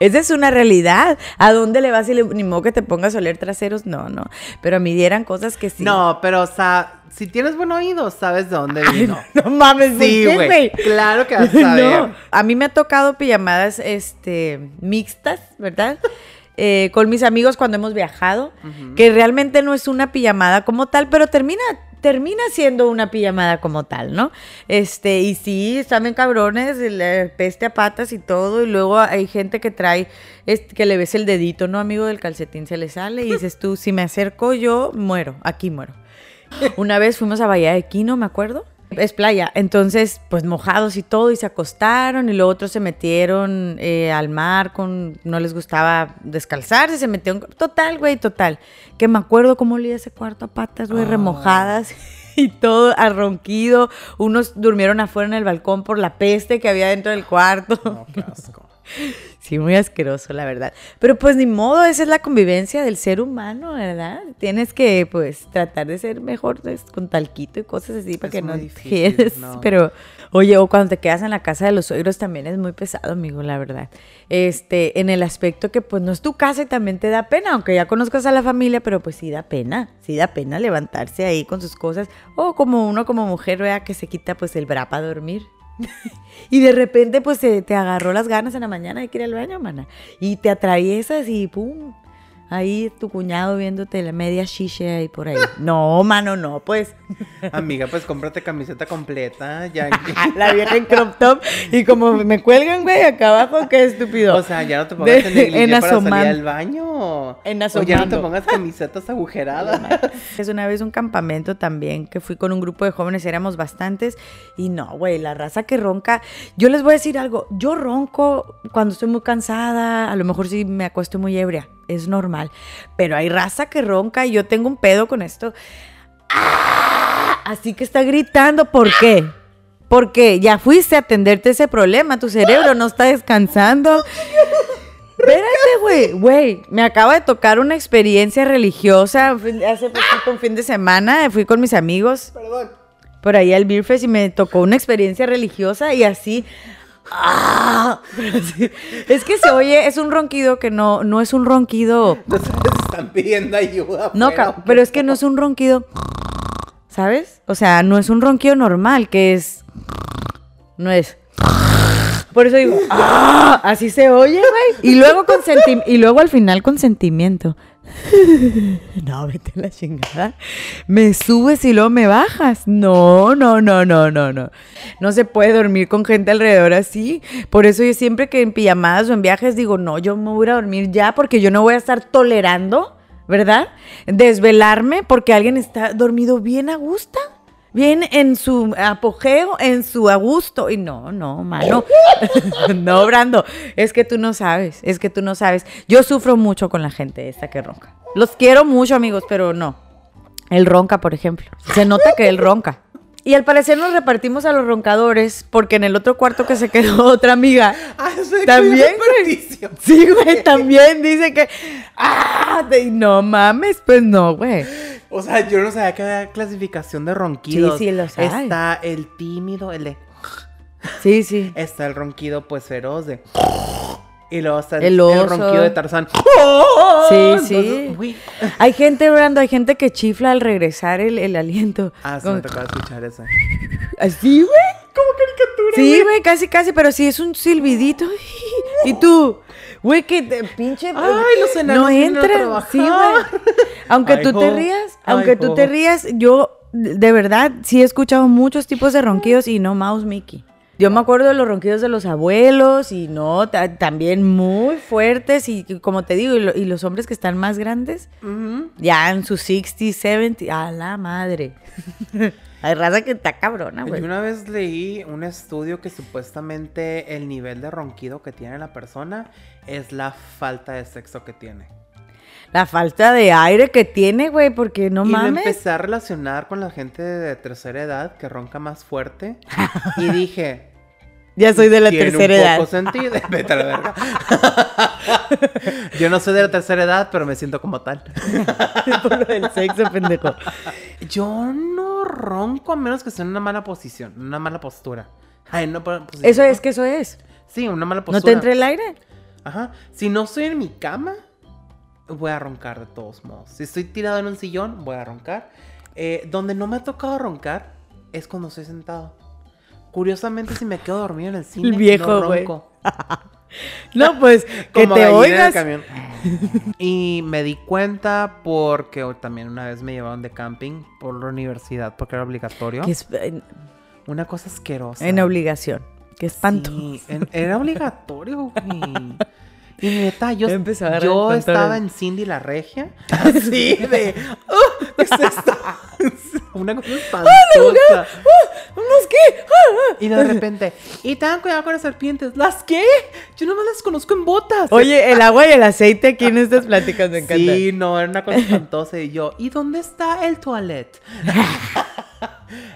Esa es una realidad. ¿A dónde le vas y le, ni modo que te pongas a oler traseros? No, no. Pero a mí dieran cosas que sí. No, pero o sea, si tienes buen oído, sabes de dónde vino. [LAUGHS] No mames, ¿de Sí, güey. Claro que vas [LAUGHS] a saber. No, a mí me ha tocado pijamadas este, mixtas, ¿verdad? Eh, con mis amigos cuando hemos viajado, que realmente no es una pijamada como tal, pero termina, termina siendo una pijamada como tal, ¿no? Este, y sí, están bien cabrones, le peste a patas y todo, y luego hay gente que trae, este, que le ves el dedito, ¿no? Amigo del calcetín se le sale, y dices tú, si me acerco yo, muero, aquí muero. [LAUGHS] Una vez fuimos a Bahía de Quino, me acuerdo. Es playa, entonces pues mojados y todo y se acostaron y luego otros se metieron eh, al mar con, no les gustaba descalzarse, se metieron, total, güey, total. Que me acuerdo cómo olía ese cuarto a patas, güey, Ah. remojadas [LAUGHS] y todo arronquido. Unos durmieron afuera en el balcón por la peste que había dentro del cuarto. No, qué asco. [LAUGHS] Sí, muy asqueroso, la verdad. Pero pues ni modo, esa es la convivencia del ser humano, ¿verdad? Tienes que, pues, tratar de ser mejor pues, con talquito y cosas así para Es que no difícil, no. [LAUGHS] Pero, oye, o cuando te quedas en la casa de los suegros también es muy pesado, amigo, la verdad. Este, en el aspecto que, pues, no es tu casa y también te da pena, aunque ya conozcas a la familia, pero pues sí da pena, sí da pena levantarse ahí con sus cosas. O como uno como mujer, vea, que se quita, pues, el bra para dormir. [LAUGHS] Y de repente, pues, se te agarró las ganas en la mañana de que ir al baño, mana. Y te atraviesas y pum. Ahí tu cuñado viéndote la media shisha ahí por ahí. No, mano, no, pues. Amiga, pues cómprate camiseta completa. Ya. [LAUGHS] [LAUGHS] La vieja en crop top. Y como me cuelgan, güey, acá abajo, qué estúpido. O sea, ya no te pongas De- en en para salir al baño. en O ya no te asomando. pongas camisetas agujeradas. [LAUGHS] Es una vez un campamento también que fui con un grupo de jóvenes, éramos bastantes. Y no, güey, la raza que ronca. Yo les voy a decir algo. Yo ronco cuando estoy muy cansada. A lo mejor sí me acuesto muy ebria. Es normal. Pero hay raza que ronca y yo tengo un pedo con esto. ¡Ah! Así que está gritando. ¿Por qué? Porque ya fuiste a atenderte ese problema. Tu cerebro no está descansando. Espérate, güey, güey, me acaba de tocar una experiencia religiosa hace poquito, un fin de semana, fui con mis amigos Perdón. por ahí al Beer Fest y me tocó una experiencia religiosa y así, ¡ah! [LAUGHS] Es que se oye, es un ronquido que no, no es un ronquido, [LAUGHS] Entonces están pidiendo ayuda. no, pero es que no es un ronquido, ¿sabes? O sea, no es un ronquido normal, que es, no es... Por eso digo, ¡ah! Así se oye, güey. Y luego con senti- y luego al final con sentimiento. [LAUGHS] No, vete a la chingada. Me subes y luego me bajas. No, no, no, no, no, no. No se puede dormir con gente alrededor así. Por eso yo siempre que en pijamadas o en viajes digo, no, yo me voy a dormir ya porque yo no voy a estar tolerando, ¿verdad? Desvelarme porque alguien está dormido bien a gusto. Bien en su apogeo, en su a gusto. Y no, no, mano. [LAUGHS] no, Brando. Es que tú no sabes. Es que tú no sabes. Yo sufro mucho con la gente esta que ronca. Los quiero mucho, amigos, pero no. Él ronca, por ejemplo. Se nota que él ronca. Y al parecer nos repartimos a los roncadores porque en el otro cuarto que se quedó [LAUGHS] otra amiga. Ah, También, güey. Sí, güey, también dice que. ¡Ah! de- no mames, pues no, güey. O sea, yo no sabía que había clasificación de ronquidos. Sí, sí, los hay. Está el tímido, el de. Sí, sí. Está el ronquido, pues feroz de. Y luego está el, El ronquido de Tarzán. Sí, sí. Entonces, güey. Hay gente, Brando, hay gente que chifla al regresar el, el aliento. Ah, sí, Como- me tocaba escuchar eso. Así, güey. Como caricatura. Sí, güey, casi, casi, pero sí es un silbidito. [LAUGHS] Y tú, güey, que te pinche. Ay, los enanos No entra. Sí, güey. Aunque Ay, tú te jo. Ay, aunque tú te rías, yo de verdad sí he escuchado muchos tipos de ronquidos y no Mouse Mickey. Yo me acuerdo de los ronquidos de los abuelos y no, ta- también muy fuertes y como te digo, y, lo- y los hombres que están más grandes, ya en sus 60, 70, a la madre. [LAUGHS] Hay raza que está cabrona, Yo güey. una vez leí un estudio que supuestamente el nivel de ronquido que tiene la persona es la falta de sexo que tiene. La falta de aire que tiene, güey, porque no y mames. empecé a relacionar con la gente de tercera edad que ronca más fuerte. y [LAUGHS] dije, Ya soy de la tercera un edad. poco sentido. [LAUGHS] Vete a la verga. Yo no soy de la tercera edad, pero me siento como tal. [LAUGHS] Por lo del sexo, pendejo. Yo no ronco a menos que esté en una mala posición, una mala postura. Ay, no, po- posición. Eso es que eso es. Sí, una mala postura. ¿No te entre el aire? Ajá. Si no estoy en mi cama, voy a roncar de todos modos. Si estoy tirado en un sillón, voy a roncar. Eh, donde no me ha tocado roncar es cuando estoy sentado. Curiosamente, si me quedo dormido en el cine, viejo, no ronco. [LAUGHS] No, pues, [LAUGHS] que te el oigas. Y me di cuenta porque también una vez me llevaron de camping por la universidad porque era obligatorio. Que es en, Una cosa asquerosa. en obligación. Que espanto. Sí, en- era obligatorio, güey. [LAUGHS] Y neta, yo, a yo estaba en Cindy la Regia. [LAUGHS] Así de. "Oh, ¿Qué es esto? [LAUGHS] Una cosa [LAUGHS] espantosa. ¿Unos qué? Ah, ah. Y de repente, y tengan cuidado con las serpientes. ¿Las qué? Yo no me las conozco en botas. Oye, el agua y el aceite aquí en estas pláticas me encanta. Sí, no, era una cosa espantosa. Y yo, ¿y dónde está el toilet?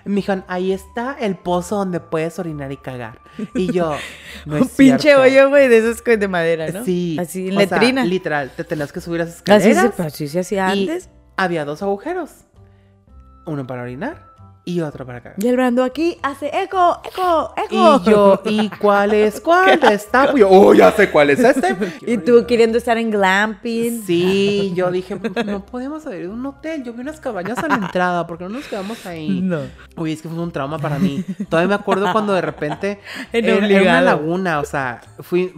Me dijeron, ahí está el pozo donde puedes orinar y cagar. Y yo, [LAUGHS] no es Un pinche cierto. hoyo, güey, de esos de madera, ¿no? Sí. Así, en o sea, letrina. literal, te tenías que subir las Así escaleras. se, así se hacía y antes. había dos agujeros. Uno para orinar y otro para cagar. Y el Brando aquí hace eco, eco, eco. Y yo, ¿y cuál es [LAUGHS] cuál? Está. [LAUGHS] Yo, oh, ya sé cuál es este. [LAUGHS] Y tú queriendo estar en glamping. Sí, yo dije, no podemos ir a un hotel. Yo vi unas cabañas a la entrada, porque no nos quedamos ahí? No. Uy, es que fue un trauma para mí. Todavía me acuerdo cuando de repente En era, era una laguna, o sea, fui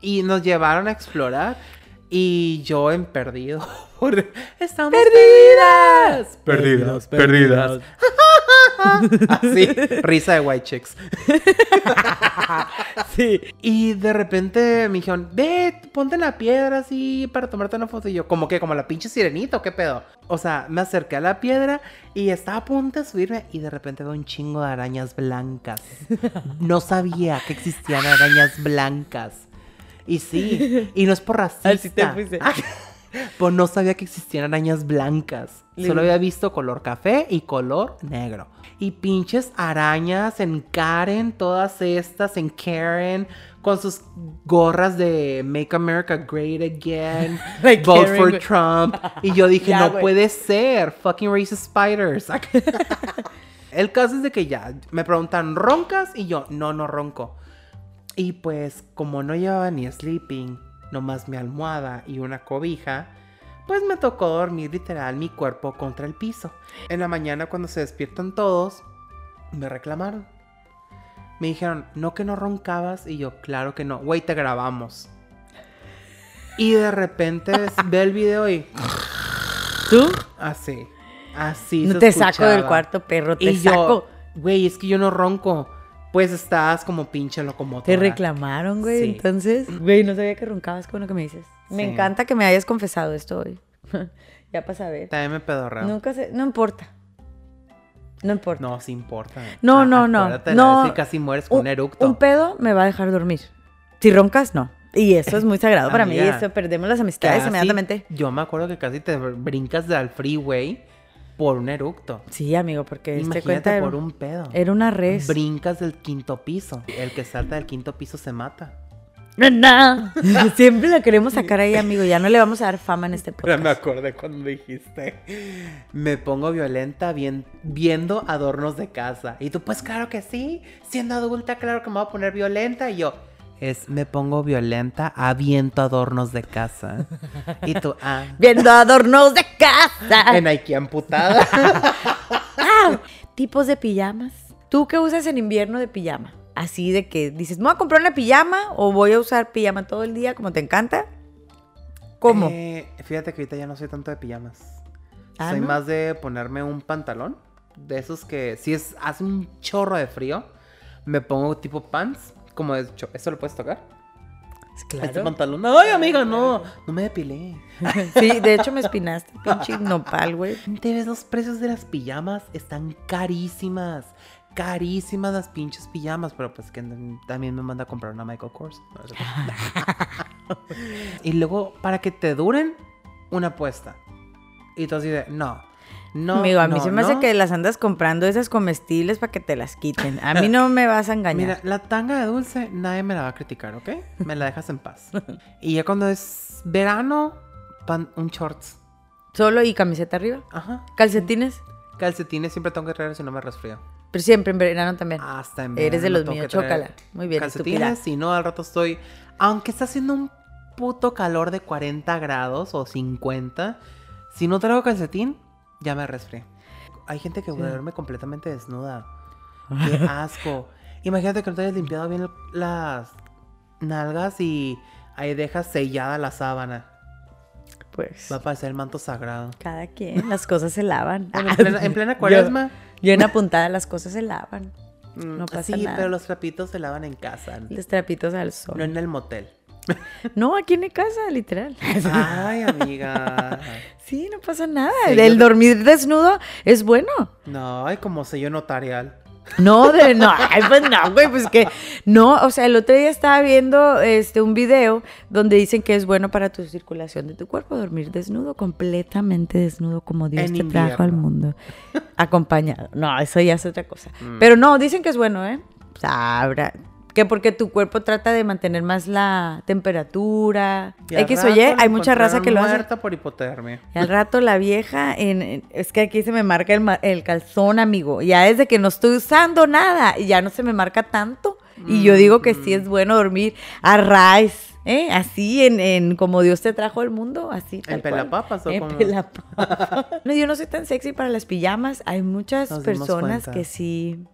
y nos llevaron a explorar y yo en perdido. [LAUGHS] por- Estamos perdidas. Perdidas, perdidas. Así, [LAUGHS] risa de white chicks. [LAUGHS] Sí. Y de repente me dijeron, ve, ponte en la piedra así para tomarte una foto. Y yo, como que, como la pinche sirenita o qué pedo. O sea, me acerqué a la piedra y estaba a punto de subirme y de repente veo un chingo de arañas blancas. No sabía que existían arañas blancas. Y sí, y no es por [LAUGHS] racista. Así te fuiste. [LAUGHS] Pues no sabía que existían arañas blancas. Solo había visto color café y color negro. Y pinches arañas en Karen, todas estas en Karen, con sus gorras de Make America Great Again, [LAUGHS] Like Vote Karen, for. Trump. Y yo dije, no puede ser, fucking racist spiders. El caso es de que ya me preguntan, ¿roncas? Y yo, no, no ronco. Y pues, como no llevaba ni sleeping, nomás mi almohada y una cobija, pues me tocó dormir literal mi cuerpo contra el piso. En la mañana, cuando se despiertan todos, me reclamaron. Me dijeron, no que no roncabas. Y yo, claro que no. Güey, te grabamos. Y de repente [LAUGHS] ve el video y ¿Tú? así. Así. No se te saco del cuarto, perro, te Y yo, saco. güey, es que yo no ronco. Pues estás como pinche locomotora. Te reclamaron, güey. Sí. Entonces, [CLEARS THROAT] güey, no sabía que roncabas con lo que me dices. Me Sí. encanta que me hayas confesado esto hoy. [LAUGHS] ya para saber. También me pedorreo. Nunca sé, no importa. No importa. No, sí importa. No, Ah, no, no, no. que casi mueres con un, eructo. Un pedo me va a dejar dormir. Si roncas, no. Y eso es muy sagrado para mí. Eso, perdemos las amistades Casi- inmediatamente. Yo me acuerdo que casi te brincas del freeway por un eructo. Sí, amigo, porque este Imagínate cuenta por era, un pedo. era una res. Brincas del quinto piso. El que salta del quinto piso se mata. No. [LAUGHS] Siempre la queremos sacar ahí, amigo. Ya no le vamos a dar fama en este Ya podcast. me acordé cuando dijiste. Me pongo violenta bien- viendo adornos de casa. Y tú, pues claro que sí. Siendo adulta, claro que me voy a poner violenta. Y yo, es me pongo violenta, aviento adornos de casa. Y tú, ah, Viendo adornos de casa. en Ikea amputada. [LAUGHS] Ah, Tipos de pijamas. ¿Tú qué usas en invierno de pijama? Así de que dices, ¿me voy a comprar una pijama o voy a usar pijama todo el día como te encanta? ¿Cómo? Eh, fíjate que ahorita ya no soy tanto de pijamas. Ah, soy ¿no? más de ponerme un pantalón. De esos que si es hace un chorro de frío, me pongo tipo pants. Como de hecho, ¿eso lo puedes tocar? Este pantalón. Ay, amiga, no. No me depilé. [LAUGHS] Sí, de hecho me espinaste, pinche nopal, güey. ¿Te ves los precios de las pijamas? Están carísimas. Carísimas las pinches pijamas. Pero pues que también me manda a comprar una Michael Kors. [LAUGHS] Y luego, para que te duren, una apuesta. Y tú así de, no. No, Amigo, a mí no, se me hace que las andas comprando esas comestibles para que te las quiten. A mí no me vas a engañar. Mira, la tanga de dulce nadie me la va a criticar, ¿ok? Me la dejas en paz. Y ya cuando es verano, pan- un shorts. Solo y camiseta arriba. Ajá. Calcetines. Calcetines siempre tengo que traer si no me resfrío. Pero siempre en verano también. Hasta en Eres de verano los míos, chócala. Muy bien, Calcetines, si no, al rato estoy... Aunque está haciendo un puto calor de 40 grados o 50, si no traigo calcetín, ya me resfrié. Hay gente que duerme completamente desnuda. [LAUGHS] Qué asco. Imagínate que no te hayas limpiado bien las nalgas y ahí dejas sellada la sábana. Pues. Va a parecer el manto sagrado. Cada quien, las cosas se lavan. Bueno, [LAUGHS] en plena, en plena [LAUGHS] cuaresma. Yo en apuntada las cosas se lavan. mm, no pasa sí, nada. pero los trapitos se lavan en casa, Los trapitos al no sol. en el motel. [LAUGHS] No, aquí en mi casa, literal. Ay, amiga. [LAUGHS] Sí, no pasa nada. El dormir desnudo es bueno. No, hay como sello notarial. No, de, no, ay, pues no, güey, pues que no, o sea, el otro día estaba viendo este un video donde dicen que es bueno para tu circulación de tu cuerpo dormir desnudo, completamente desnudo como Dios En te trajo al mundo, [LAUGHS] acompañado. No, eso ya es otra cosa. Mm. Pero no, dicen que es bueno, ¿eh? Habrá- que porque tu cuerpo trata de mantener más la temperatura. Y X o Y, hay mucha raza que lo hace. muerta por hipotermia. Y al rato la vieja, en, en- es que aquí se me marca el, el calzón, amigo. Ya desde que no estoy usando nada, y ya no se me marca tanto. Y yo digo que sí es bueno dormir a rise, ¿eh? Así, en, en como Dios te trajo al mundo, así. tal cual. pelapapas o En pelapapas. [LAUGHS] no, yo no soy tan sexy para las pijamas. Hay muchas Nos personas que sí,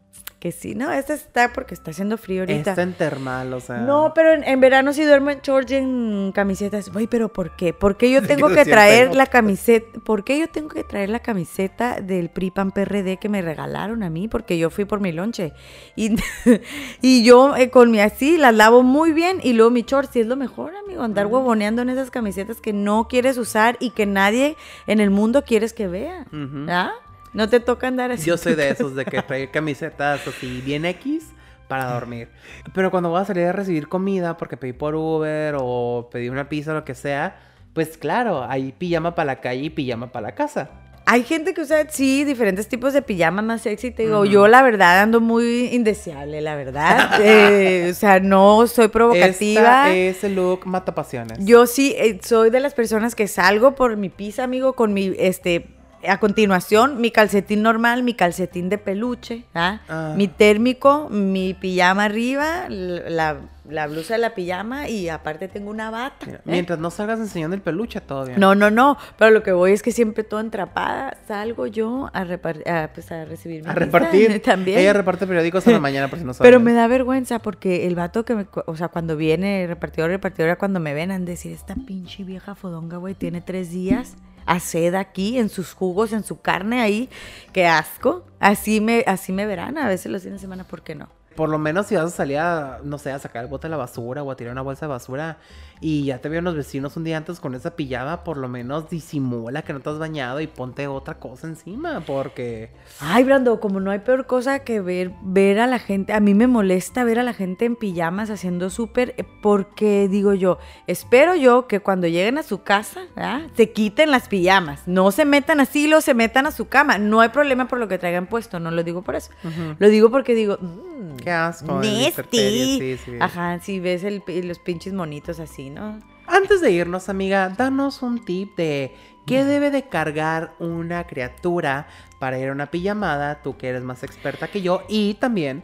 que sí. No, esta está porque está haciendo frío ahorita. Está en termal, o sea. No, pero en, en verano sí duermo en shorts y en camisetas. Güey, pero ¿por qué? ¿Por qué yo tengo que traer la camiseta? ¿Por qué yo tengo que traer la camiseta del PRIPAN PRD que me regalaron a mí? Porque yo fui por mi lonche. Y, [LAUGHS] y yo eh, con mi así las lavo muy bien y luego mi shorts, sí es lo mejor, amigo. Andar huevoneando en esas camisetas que no quieres usar y que nadie en el mundo quieres que vea. ¿Ah? No te toca andar así. Yo [LAUGHS] soy de esos, de que trae camisetas así bien X para dormir. Pero cuando voy a salir a recibir comida, porque pedí por Uber o pedí una pizza o lo que sea, pues claro, hay pijama para la calle y pijama para la casa. Hay gente que usa, sí, diferentes tipos de pijamas más sexy. Te digo, yo la verdad ando muy indeseable, la verdad. [LAUGHS] Eh, o sea, no soy provocativa. Esta es el look mata pasiones. Yo sí eh, soy de las personas que salgo por mi pizza, amigo, con mi, este, a continuación, mi calcetín normal, mi calcetín de peluche, ¿ah? Ah. mi térmico, mi pijama arriba, la, la blusa de la pijama y aparte tengo una bata. Mira, ¿eh? Mientras no salgas enseñando el peluche, bien. No, no, no, pero lo que voy es que siempre todo entrapada, salgo yo a, a, pues, a recibir mi A repartir. [LAUGHS] también. Ella reparte periódicos en la mañana, por si no [LAUGHS] saben. Pero me da vergüenza porque el vato que me, o sea, cuando viene repartidor, repartidora, cuando me ven, han de decir, esta pinche vieja fodonga, güey, tiene tres días a sed aquí, en sus jugos, en su carne ahí, qué asco. Así me, así me verán a veces los fines de semana, ¿por qué no? Por lo menos si vas a salir a, no sé, a sacar el bote de la basura o a tirar una bolsa de basura y ya te vieron los vecinos un día antes con esa pijama, por lo menos disimula que no te has bañado y ponte otra cosa encima, porque... Ay, Brando, como no hay peor cosa que ver, ver a la gente, a mí me molesta ver a la gente en pijamas haciendo súper, eh, porque digo yo, espero yo que cuando lleguen a su casa, ¿verdad? se quiten las pijamas, no se metan así, lo se metan a su cama, no hay problema por lo que traigan puesto, no lo digo por eso, lo digo porque digo, mmm, Qué asco. Terry, sí, sí. ajá, si ves el, los pinches monitos así, ¿no? Antes de irnos, amiga, danos un tip de qué debe de cargar una criatura para ir a una pijamada, tú que eres más experta que yo, y también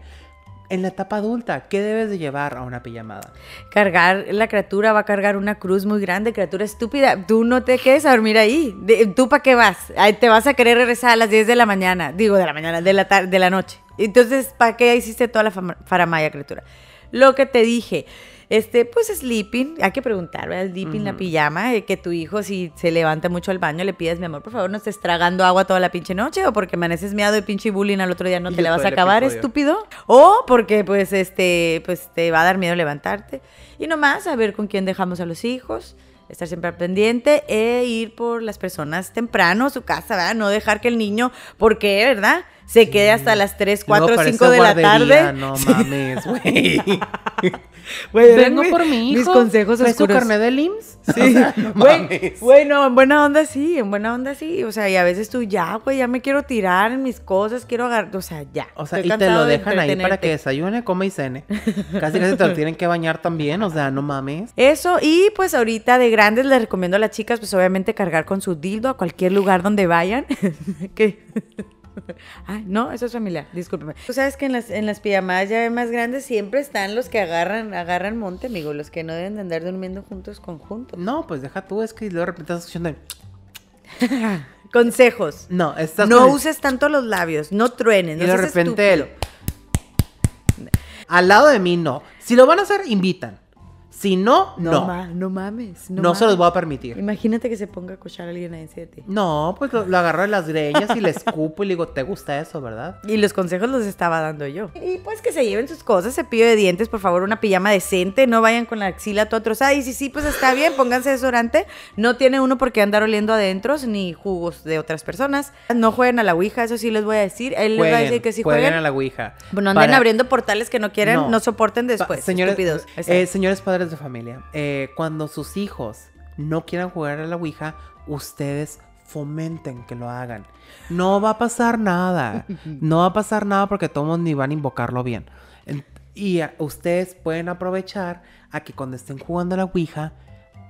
en la etapa adulta, ¿qué debes de llevar a una pijamada? Cargar, la criatura va a cargar una cruz muy grande, criatura estúpida. Tú no te quedes a dormir ahí. De- ¿Tú para qué vas? Ay, te vas a querer regresar a las 10 de la mañana. Digo, de la mañana, de la, de la noche. Entonces, ¿para qué hiciste toda la faramaya, criatura? Lo que te dije, este, pues sleeping, hay que preguntar, ¿verdad? Sleeping, la pijama, eh, que tu hijo si se levanta mucho al baño le pides, mi amor, por favor, no estés tragando agua toda la pinche noche o porque amaneces miado de pinche bullying al otro día no Y te todo vas a acabar, episodio. estúpido. O porque pues este, pues te va a dar miedo levantarte. Y nomás a ver con quién dejamos a los hijos, estar siempre al pendiente e ir por las personas temprano a su casa, ¿verdad? No dejar que el niño, porque, ¿verdad? Se quede hasta las 3, Luego 4, parece 5 de la tarde. No [LAUGHS] Sí. mames, güey. Güey, Vengo mi- por mi hijo. Mis consejos ¿Traes tu oscuros. carnet del IMSS? Sí, [LAUGHS] güey, mames. güey, no, en buena onda sí, en buena onda sí, o sea, y a veces tú ya, güey, ya me quiero tirar en mis cosas, quiero agarrar, o sea, ya. O sea, estoy y te lo de dejan ahí para que desayune, coma y cene. [LAUGHS] Casi casi te lo tienen que bañar también, o sea, no mames. Eso, y pues ahorita de grandes les recomiendo a las chicas, pues obviamente cargar con su dildo a cualquier lugar donde vayan. [LAUGHS] que [LAUGHS] Ay, no, eso es familiar, discúlpeme. Tú sabes que en las, en las pijamadas ya más grandes siempre están los que agarran, agarran monte, amigo, los que no deben de andar durmiendo juntos conjuntos. No, pues deja tú, es que luego de repente estás escuchando. [LAUGHS] Consejos. No, estás No con el- uses tanto los labios, no truenes, Y no de seas repente. Al lado de mí, no. Si lo van a hacer, invitan. Si no, No, no. ma- no mames. No, No, se los voy a permitir. Imagínate que se ponga a cochar a alguien ahí de ti. No, pues lo, lo agarro de las greñas y le escupo y le digo, ¿te gusta eso, verdad? Y los consejos los estaba dando yo. Y pues que se lleven sus cosas, cepillo de dientes, por favor, una pijama decente, no vayan con la axila toda trozada. Y si sí, pues está bien, pónganse desodorante. No tiene uno por qué andar oliendo adentros ni jugos de otras personas. No jueguen a la Ouija, eso sí les voy a decir. Él les va a decir que si jueguen jueguen. a la Ouija. Bueno, anden Para- abriendo portales que no quieren, No. no, soporten Pa- después, señores, estúpidos. eh, señores padres de familia, eh, cuando sus hijos no quieran jugar a la Ouija, ustedes fomenten que lo hagan. No va a pasar nada. [LAUGHS] No va a pasar nada porque todos ni van a invocarlo bien. En- Y a- ustedes pueden aprovechar a que cuando estén jugando a la Ouija,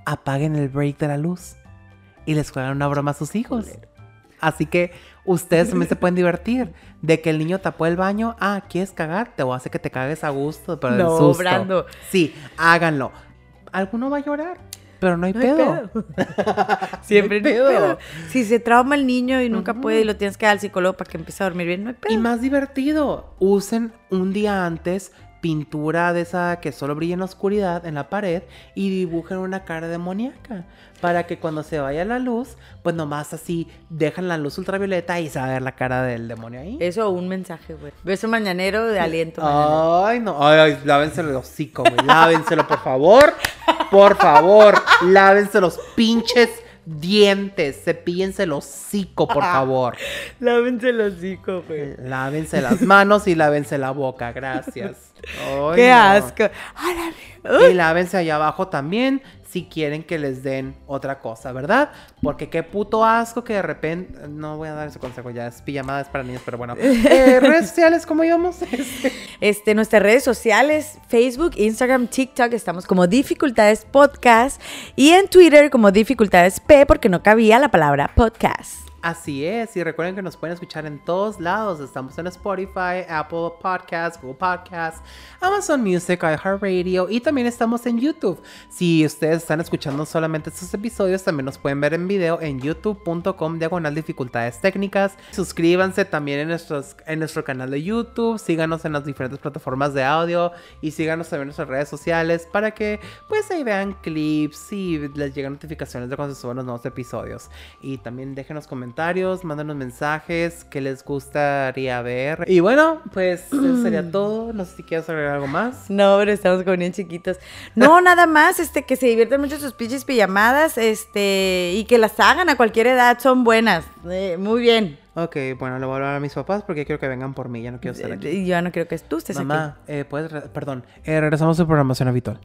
apaguen el break de la luz y les juegan una broma a sus hijos. Así que ustedes también [LAUGHS] se pueden divertir. De que el niño tapó el baño. Ah, ¿quieres cagar? Te voy a hacer que te cagues a gusto, pero No, susto. Brando. Sí, háganlo. Alguno va a llorar, pero no hay No hay pedo. [LAUGHS] [LAUGHS] Siempre No hay pedo. pedo. Si se trauma el niño y nunca puede y lo tienes que dar al psicólogo para que empiece a dormir bien, no hay pedo. Y más divertido, usen un día antes pintura de esa que solo brilla en la oscuridad en la pared y dibujen una cara demoníaca para que cuando se vaya la luz, pues nomás así dejan la luz ultravioleta y se va a ver la cara del demonio ahí. Eso un mensaje, güey. Beso mañanero de aliento. mañanero. Ay, no. Ay, ay, lávenselo el hocico, güey. Lávenselo, por favor. Por favor. Lávense los pinches dientes. Cepíllense el hocico, por favor. Lávense el hocico, güey. Lávense las manos y lávense la boca. Gracias. Ay, Qué no. asco. La- Y lávense allá abajo también si quieren que les den otra cosa, ¿verdad? Porque qué puto asco que de repente... No voy a dar ese consejo ya, es pijamadas para niños, pero bueno. [LAUGHS] Eh, redes sociales, ¿cómo íbamos? [LAUGHS] Este, Este, nuestras redes sociales, Facebook, Instagram, TikTok, estamos como Dificultades Podcast y en Twitter como Dificultades P porque no cabía la palabra podcast. Así es, y recuerden que nos pueden escuchar en todos lados. Estamos en Spotify, Apple Podcasts, Google Podcasts, Amazon Music, iHeartRadio y también estamos en YouTube. Si ustedes están escuchando solamente estos episodios, también nos pueden ver en video en youtube.com diagonal dificultades técnicas. Suscríbanse también en, en nuestro canal de YouTube, síganos en las diferentes plataformas de audio y síganos también en nuestras redes sociales para que pues ahí vean clips y les lleguen notificaciones de cuando se suban los nuevos episodios. Y también déjenos comentarios, mándenos mensajes que les gustaría ver. Y bueno, pues eso sería [CLEARS THROAT] todo. No sé si quieres agregar algo más. No, pero estamos como bien chiquitos. No, [LAUGHS] nada más, este, que se diviertan mucho sus pinches pijamadas, este, y que las hagan a cualquier edad, son buenas. Eh, muy bien. Ok, bueno, le voy a hablar a mis papás porque quiero que vengan por mí. Ya no quiero estar aquí. Y yo no creo que tú estés aquí. Mamá, eh, puedes, perdón, eh, regresamos a programación habitual.